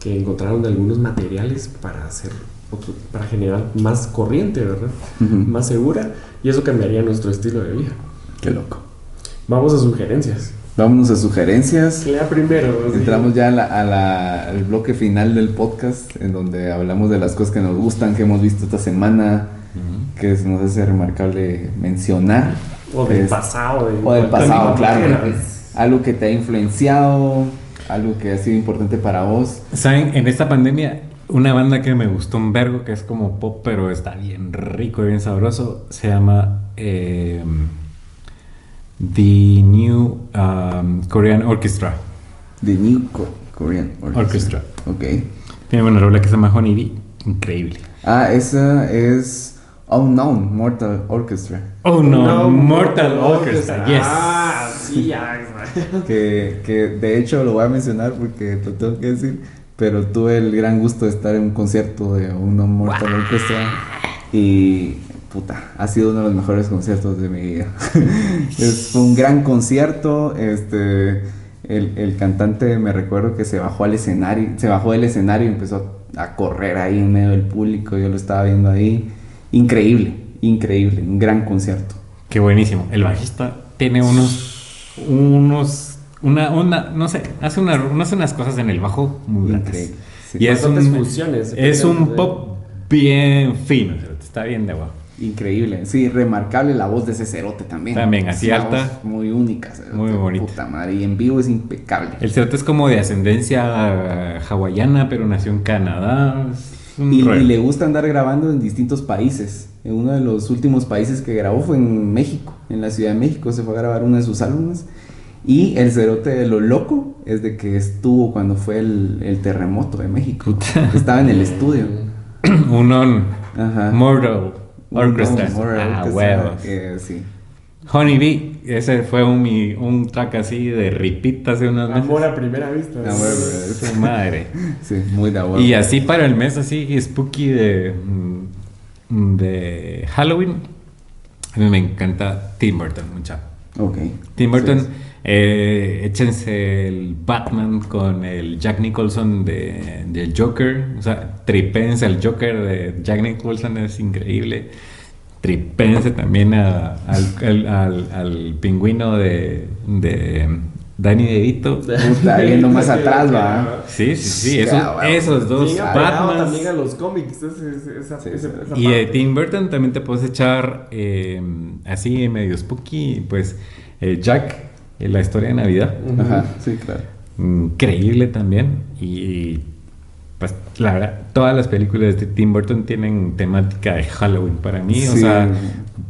Speaker 1: que encontraron de algunos materiales para hacer otro- para generar más corriente, ¿verdad?
Speaker 2: Ujú.
Speaker 1: Más segura. Y eso cambiaría nuestro estilo de vida.
Speaker 2: Qué loco.
Speaker 1: Vamos a sugerencias.
Speaker 2: Vámonos a sugerencias.
Speaker 1: Lea primero.
Speaker 2: Entramos ya a la- a la- al bloque final del podcast, en donde hablamos de las cosas que nos gustan, que hemos visto esta semana, que se nos hace remarcable mencionar.
Speaker 1: O del
Speaker 2: Es-
Speaker 1: pasado. de
Speaker 2: O del pasado, claro. Algo que te ha influenciado, algo que ha sido importante para vos.
Speaker 3: ¿Saben? En esta pandemia, una banda que me gustó un vergo, que es como pop, pero está bien rico y bien sabroso, se llama eh, The New um, Korean Orchestra.
Speaker 2: The New Co- Korean
Speaker 3: Orchestra.
Speaker 2: Ok.
Speaker 3: Tiene una rola que se llama Honey Bee. Increíble.
Speaker 2: Ah, esa es Unknown Mortal Orchestra.
Speaker 3: Oh no, Mortal Orchestra, yes.
Speaker 1: Ah, sí, ya.
Speaker 2: Que, que de hecho lo voy a mencionar porque lo tengo que decir. Pero tuve el gran gusto de estar en un concierto de Unknown Mortal Orchestra. Y puta, ha sido uno de los mejores conciertos de mi vida. es fue un gran concierto. Este, el, el cantante me recuerdo que se bajó al escenario, se bajó del escenario y empezó a correr ahí en medio del público. Yo lo estaba viendo ahí. Increíble, increíble, un gran concierto.
Speaker 3: Qué buenísimo. El bajista tiene unos, unos, una, una, no sé, hace, una, no hace unas cosas en el bajo muy grandes.
Speaker 2: Sí.
Speaker 3: Y es un, es un pop bien fino, está bien de guapo.
Speaker 2: Increíble, sí, remarcable la voz de ese cerote también.
Speaker 3: También, así
Speaker 2: una
Speaker 3: alta.
Speaker 2: Muy única, cerote,
Speaker 3: Muy bonita.
Speaker 2: Puta madre, y en vivo es impecable.
Speaker 3: El cerote es como de ascendencia hawaiana, pero nació en Canadá.
Speaker 2: Y, y le gusta andar grabando en distintos países. En uno de los últimos países que grabó fue en México, en la Ciudad de México. Se fue a grabar uno de sus álbumes. Y el cerote de lo loco es de que estuvo cuando fue el, el terremoto de México.
Speaker 3: Puta.
Speaker 2: Estaba en el estudio.
Speaker 3: un on
Speaker 2: Ajá.
Speaker 3: Mortal Orchestra. Ah,
Speaker 2: Orchestra,
Speaker 3: huevo.
Speaker 2: eh, sí.
Speaker 3: Honey Bee, ese fue un, un track así de ripita hace unos meses.
Speaker 1: Amor a primera vista.
Speaker 2: Ah, bueno,
Speaker 3: Su madre.
Speaker 2: Sí, muy de huevo.
Speaker 3: Y así para el mes así spooky de, mm, de Halloween, a mí me encanta Tim Burton, mucha.
Speaker 2: Ok.
Speaker 3: Tim Burton,
Speaker 2: sí.
Speaker 3: eh, échense el Batman con el Jack Nicholson de, de Joker, o sea, tripense al Joker de Jack Nicholson, es increíble. Tripense también a- al, al- al- al pingüino de, de Danny DeVito.
Speaker 2: Puta, yendo más atrás, va.
Speaker 3: Sí, sí, sí,
Speaker 2: Ya,
Speaker 3: esos,
Speaker 2: bueno.
Speaker 3: esos dos Batmans.
Speaker 1: también a los cómics. ese- esa-
Speaker 2: Sí,
Speaker 1: ese- esa
Speaker 3: Y de
Speaker 1: parte.
Speaker 3: Tim Burton también te puedes echar eh, así medio spooky, pues eh, Jack, en la historia de Navidad.
Speaker 2: Ajá, sí, claro.
Speaker 3: Increíble también. Y pues la verdad, todas las películas de Tim Burton tienen temática de Halloween para mí. O sea,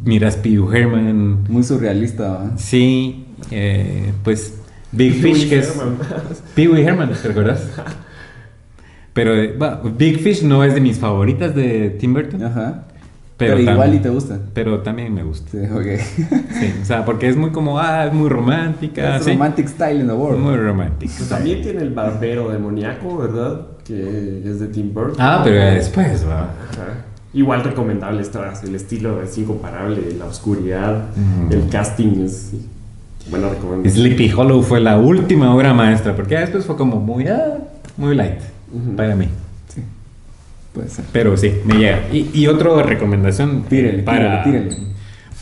Speaker 3: miras Pee Wee Herman.
Speaker 2: Muy surrealista, ¿va?
Speaker 3: Sí, eh, pues Big
Speaker 1: Pee
Speaker 3: Fish, que es... Pee Wee Herman, ¿te recuerdas? Pero eh, Big Fish no es de mis favoritas de Tim Burton.
Speaker 2: Ajá.
Speaker 3: Pero,
Speaker 2: Pero, igual
Speaker 3: también-
Speaker 2: y te gusta.
Speaker 3: Pero también me gusta.
Speaker 2: Sí, ok.
Speaker 3: Sí, o sea, porque es muy como, ah, es muy romántica.
Speaker 2: Es
Speaker 3: sí.
Speaker 2: romantic style in the world.
Speaker 3: Muy romántica.
Speaker 1: Pues también tiene el barbero demoníaco, ¿verdad? que es de Tim Burton.
Speaker 3: Ah, pero después, va.
Speaker 1: Ajá. Igual recomendable está, el estilo es incomparable, la oscuridad, el casting es buena recomendación.
Speaker 3: Sleepy Hollow fue la última obra maestra, porque después fue como muy, ah, muy light
Speaker 1: Ujú.
Speaker 3: para mí.
Speaker 2: Sí, puede ser.
Speaker 3: Pero sí, me llega. Y, y otra recomendación
Speaker 2: Tírele,
Speaker 3: para,
Speaker 2: tírele, tírele.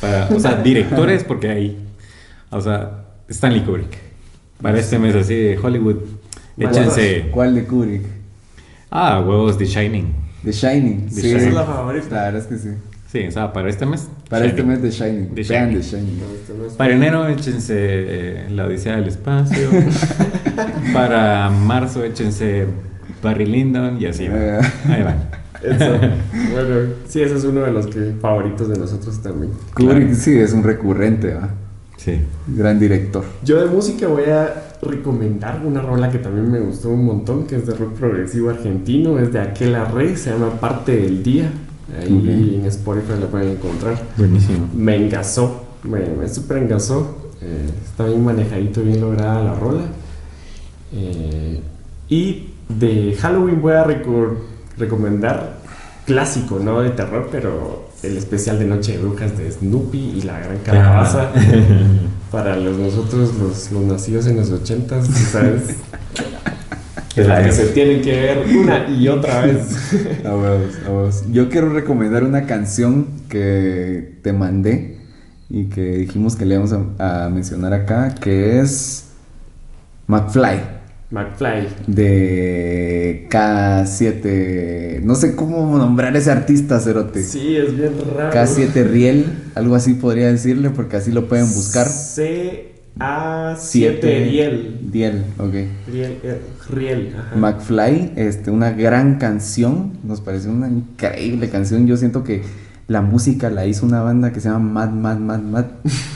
Speaker 3: para, o sea, directores, porque hay, o sea, Stanley Kubrick. Para este mes así de Hollywood, échense,
Speaker 2: ¿Cuál de Kubrick?
Speaker 3: ah, huevos de Shining.
Speaker 2: The Shining.
Speaker 3: The
Speaker 2: sí,
Speaker 3: Shining.
Speaker 1: Esa es la favorita.
Speaker 2: La verdad es que sí.
Speaker 3: Sí, o sea, para este mes.
Speaker 2: Para este
Speaker 3: Shining.
Speaker 2: mes The Shining.
Speaker 3: The
Speaker 2: Vean
Speaker 3: Shining.
Speaker 2: The Shining.
Speaker 1: No, este
Speaker 3: Para enero échense eh, La Odisea del Espacio. para marzo échense Barry Lyndon y así.
Speaker 2: Eh.
Speaker 3: Ahí van.
Speaker 1: Eso. Bueno, sí, ese es uno de los que, favoritos de nosotros también.
Speaker 2: Kubrick sí es un recurrente, ¿va?
Speaker 3: Sí.
Speaker 2: Gran director.
Speaker 1: Yo de música voy a recomendar una rola que también me gustó un montón, que es de rock progresivo argentino, es de Aquela Rey, se llama Parte del Día. Ahí en Spotify la pueden encontrar.
Speaker 3: Buenísimo.
Speaker 1: Me engasó, me, me súper engasó. eh, está bien manejadito, bien lograda la rola. Eh, y de Halloween voy a reco- recomendar clásico, no de terror, pero el especial de Noche de Brujas de Snoopy y la Gran Calabaza. Para los, nosotros, los, los nacidos en los ochentas, ¿sabes? Es la que se tienen que ver una y otra vez.
Speaker 2: A huevos. Yo quiero recomendar una canción que te mandé y que dijimos que le íbamos a, a mencionar acá, que es McFly
Speaker 1: McFly.
Speaker 2: de K7. No sé cómo nombrar ese artista, Cerote.
Speaker 1: Sí, es bien raro.
Speaker 2: K7 Riel, algo así podría decirle, porque así lo pueden buscar.
Speaker 1: C-A-7 Riel.
Speaker 2: Riel, ok.
Speaker 1: Riel, eh, Riel, ajá.
Speaker 2: McFly, este, una gran canción, nos pareció una increíble canción. Yo siento que la música la hizo una banda que se llama Mad Mad Mad Mad.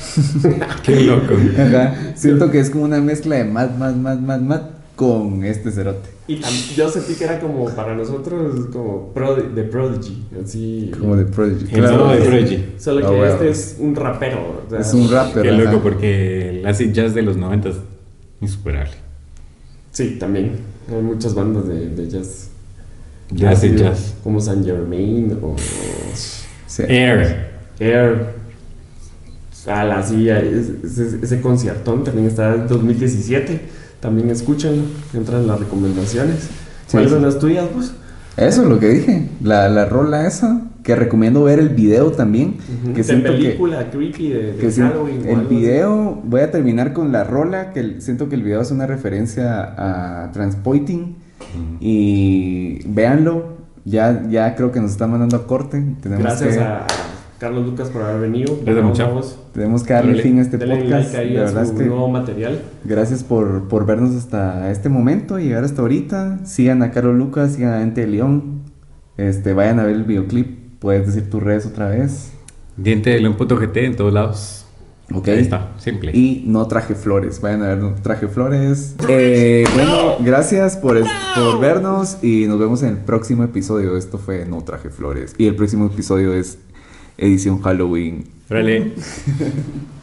Speaker 3: Qué loco.
Speaker 2: Ajá. Siento que es como una mezcla de Mad Mad Mad Mad Mad con este cerote.
Speaker 1: Y yo sentí que era como para nosotros como Prod- de Prodigy, así.
Speaker 2: Como de Prodigy.
Speaker 3: Solo de Prodigy.
Speaker 1: Solo
Speaker 2: Ah,
Speaker 1: que
Speaker 2: bueno.
Speaker 1: este es un rapero. o sea,
Speaker 2: Es un rapper.
Speaker 3: Qué
Speaker 2: ajá.
Speaker 3: loco porque el acid jazz de los 90 es insuperable.
Speaker 1: Sí, también. Hay muchas bandas de, de jazz.
Speaker 3: De acid jazz.
Speaker 1: Como Saint Germain o
Speaker 2: Sí.
Speaker 3: Air.
Speaker 1: Air. A la silla. Ese, ese- ese conciertón también está en 2017. También escuchan, entran las recomendaciones. ¿Cuáles
Speaker 2: sí.
Speaker 1: son las tuyas, pues?
Speaker 2: Eso es lo que dije. La, la rola esa, que recomiendo ver el video también. Que
Speaker 1: de
Speaker 2: siento que,
Speaker 1: película creepy de, de
Speaker 2: que
Speaker 1: Halloween.
Speaker 2: el
Speaker 1: así.
Speaker 2: video, voy a terminar con la rola, que siento que el video es una referencia a Transpoiting. Y véanlo, ya, ya creo que nos está mandando a corte. Tenemos
Speaker 1: Gracias
Speaker 2: que,
Speaker 1: a Carlos Lucas por haber venido.
Speaker 3: Gracias,
Speaker 2: tenemos que darle fin a este
Speaker 1: Denle
Speaker 2: podcast.
Speaker 1: like ahí
Speaker 2: de
Speaker 1: a
Speaker 2: verdad
Speaker 1: su
Speaker 2: es que
Speaker 1: nuevo material.
Speaker 2: gracias por, por vernos hasta este momento, llegar hasta ahorita. Sigan a Carlos Lucas, sigan a Ente de León. Este, vayan a ver el videoclip. Puedes decir tus redes otra vez.
Speaker 3: Diente de León Puto GT en todos lados.
Speaker 2: Ok.
Speaker 3: Ahí está, simple.
Speaker 2: Y no traje flores. Vayan a ver no traje flores. Eh, bueno, gracias por, es- por vernos y nos vemos en el próximo episodio. Esto fue No traje flores. Y el próximo episodio es edición Halloween.
Speaker 3: Órale.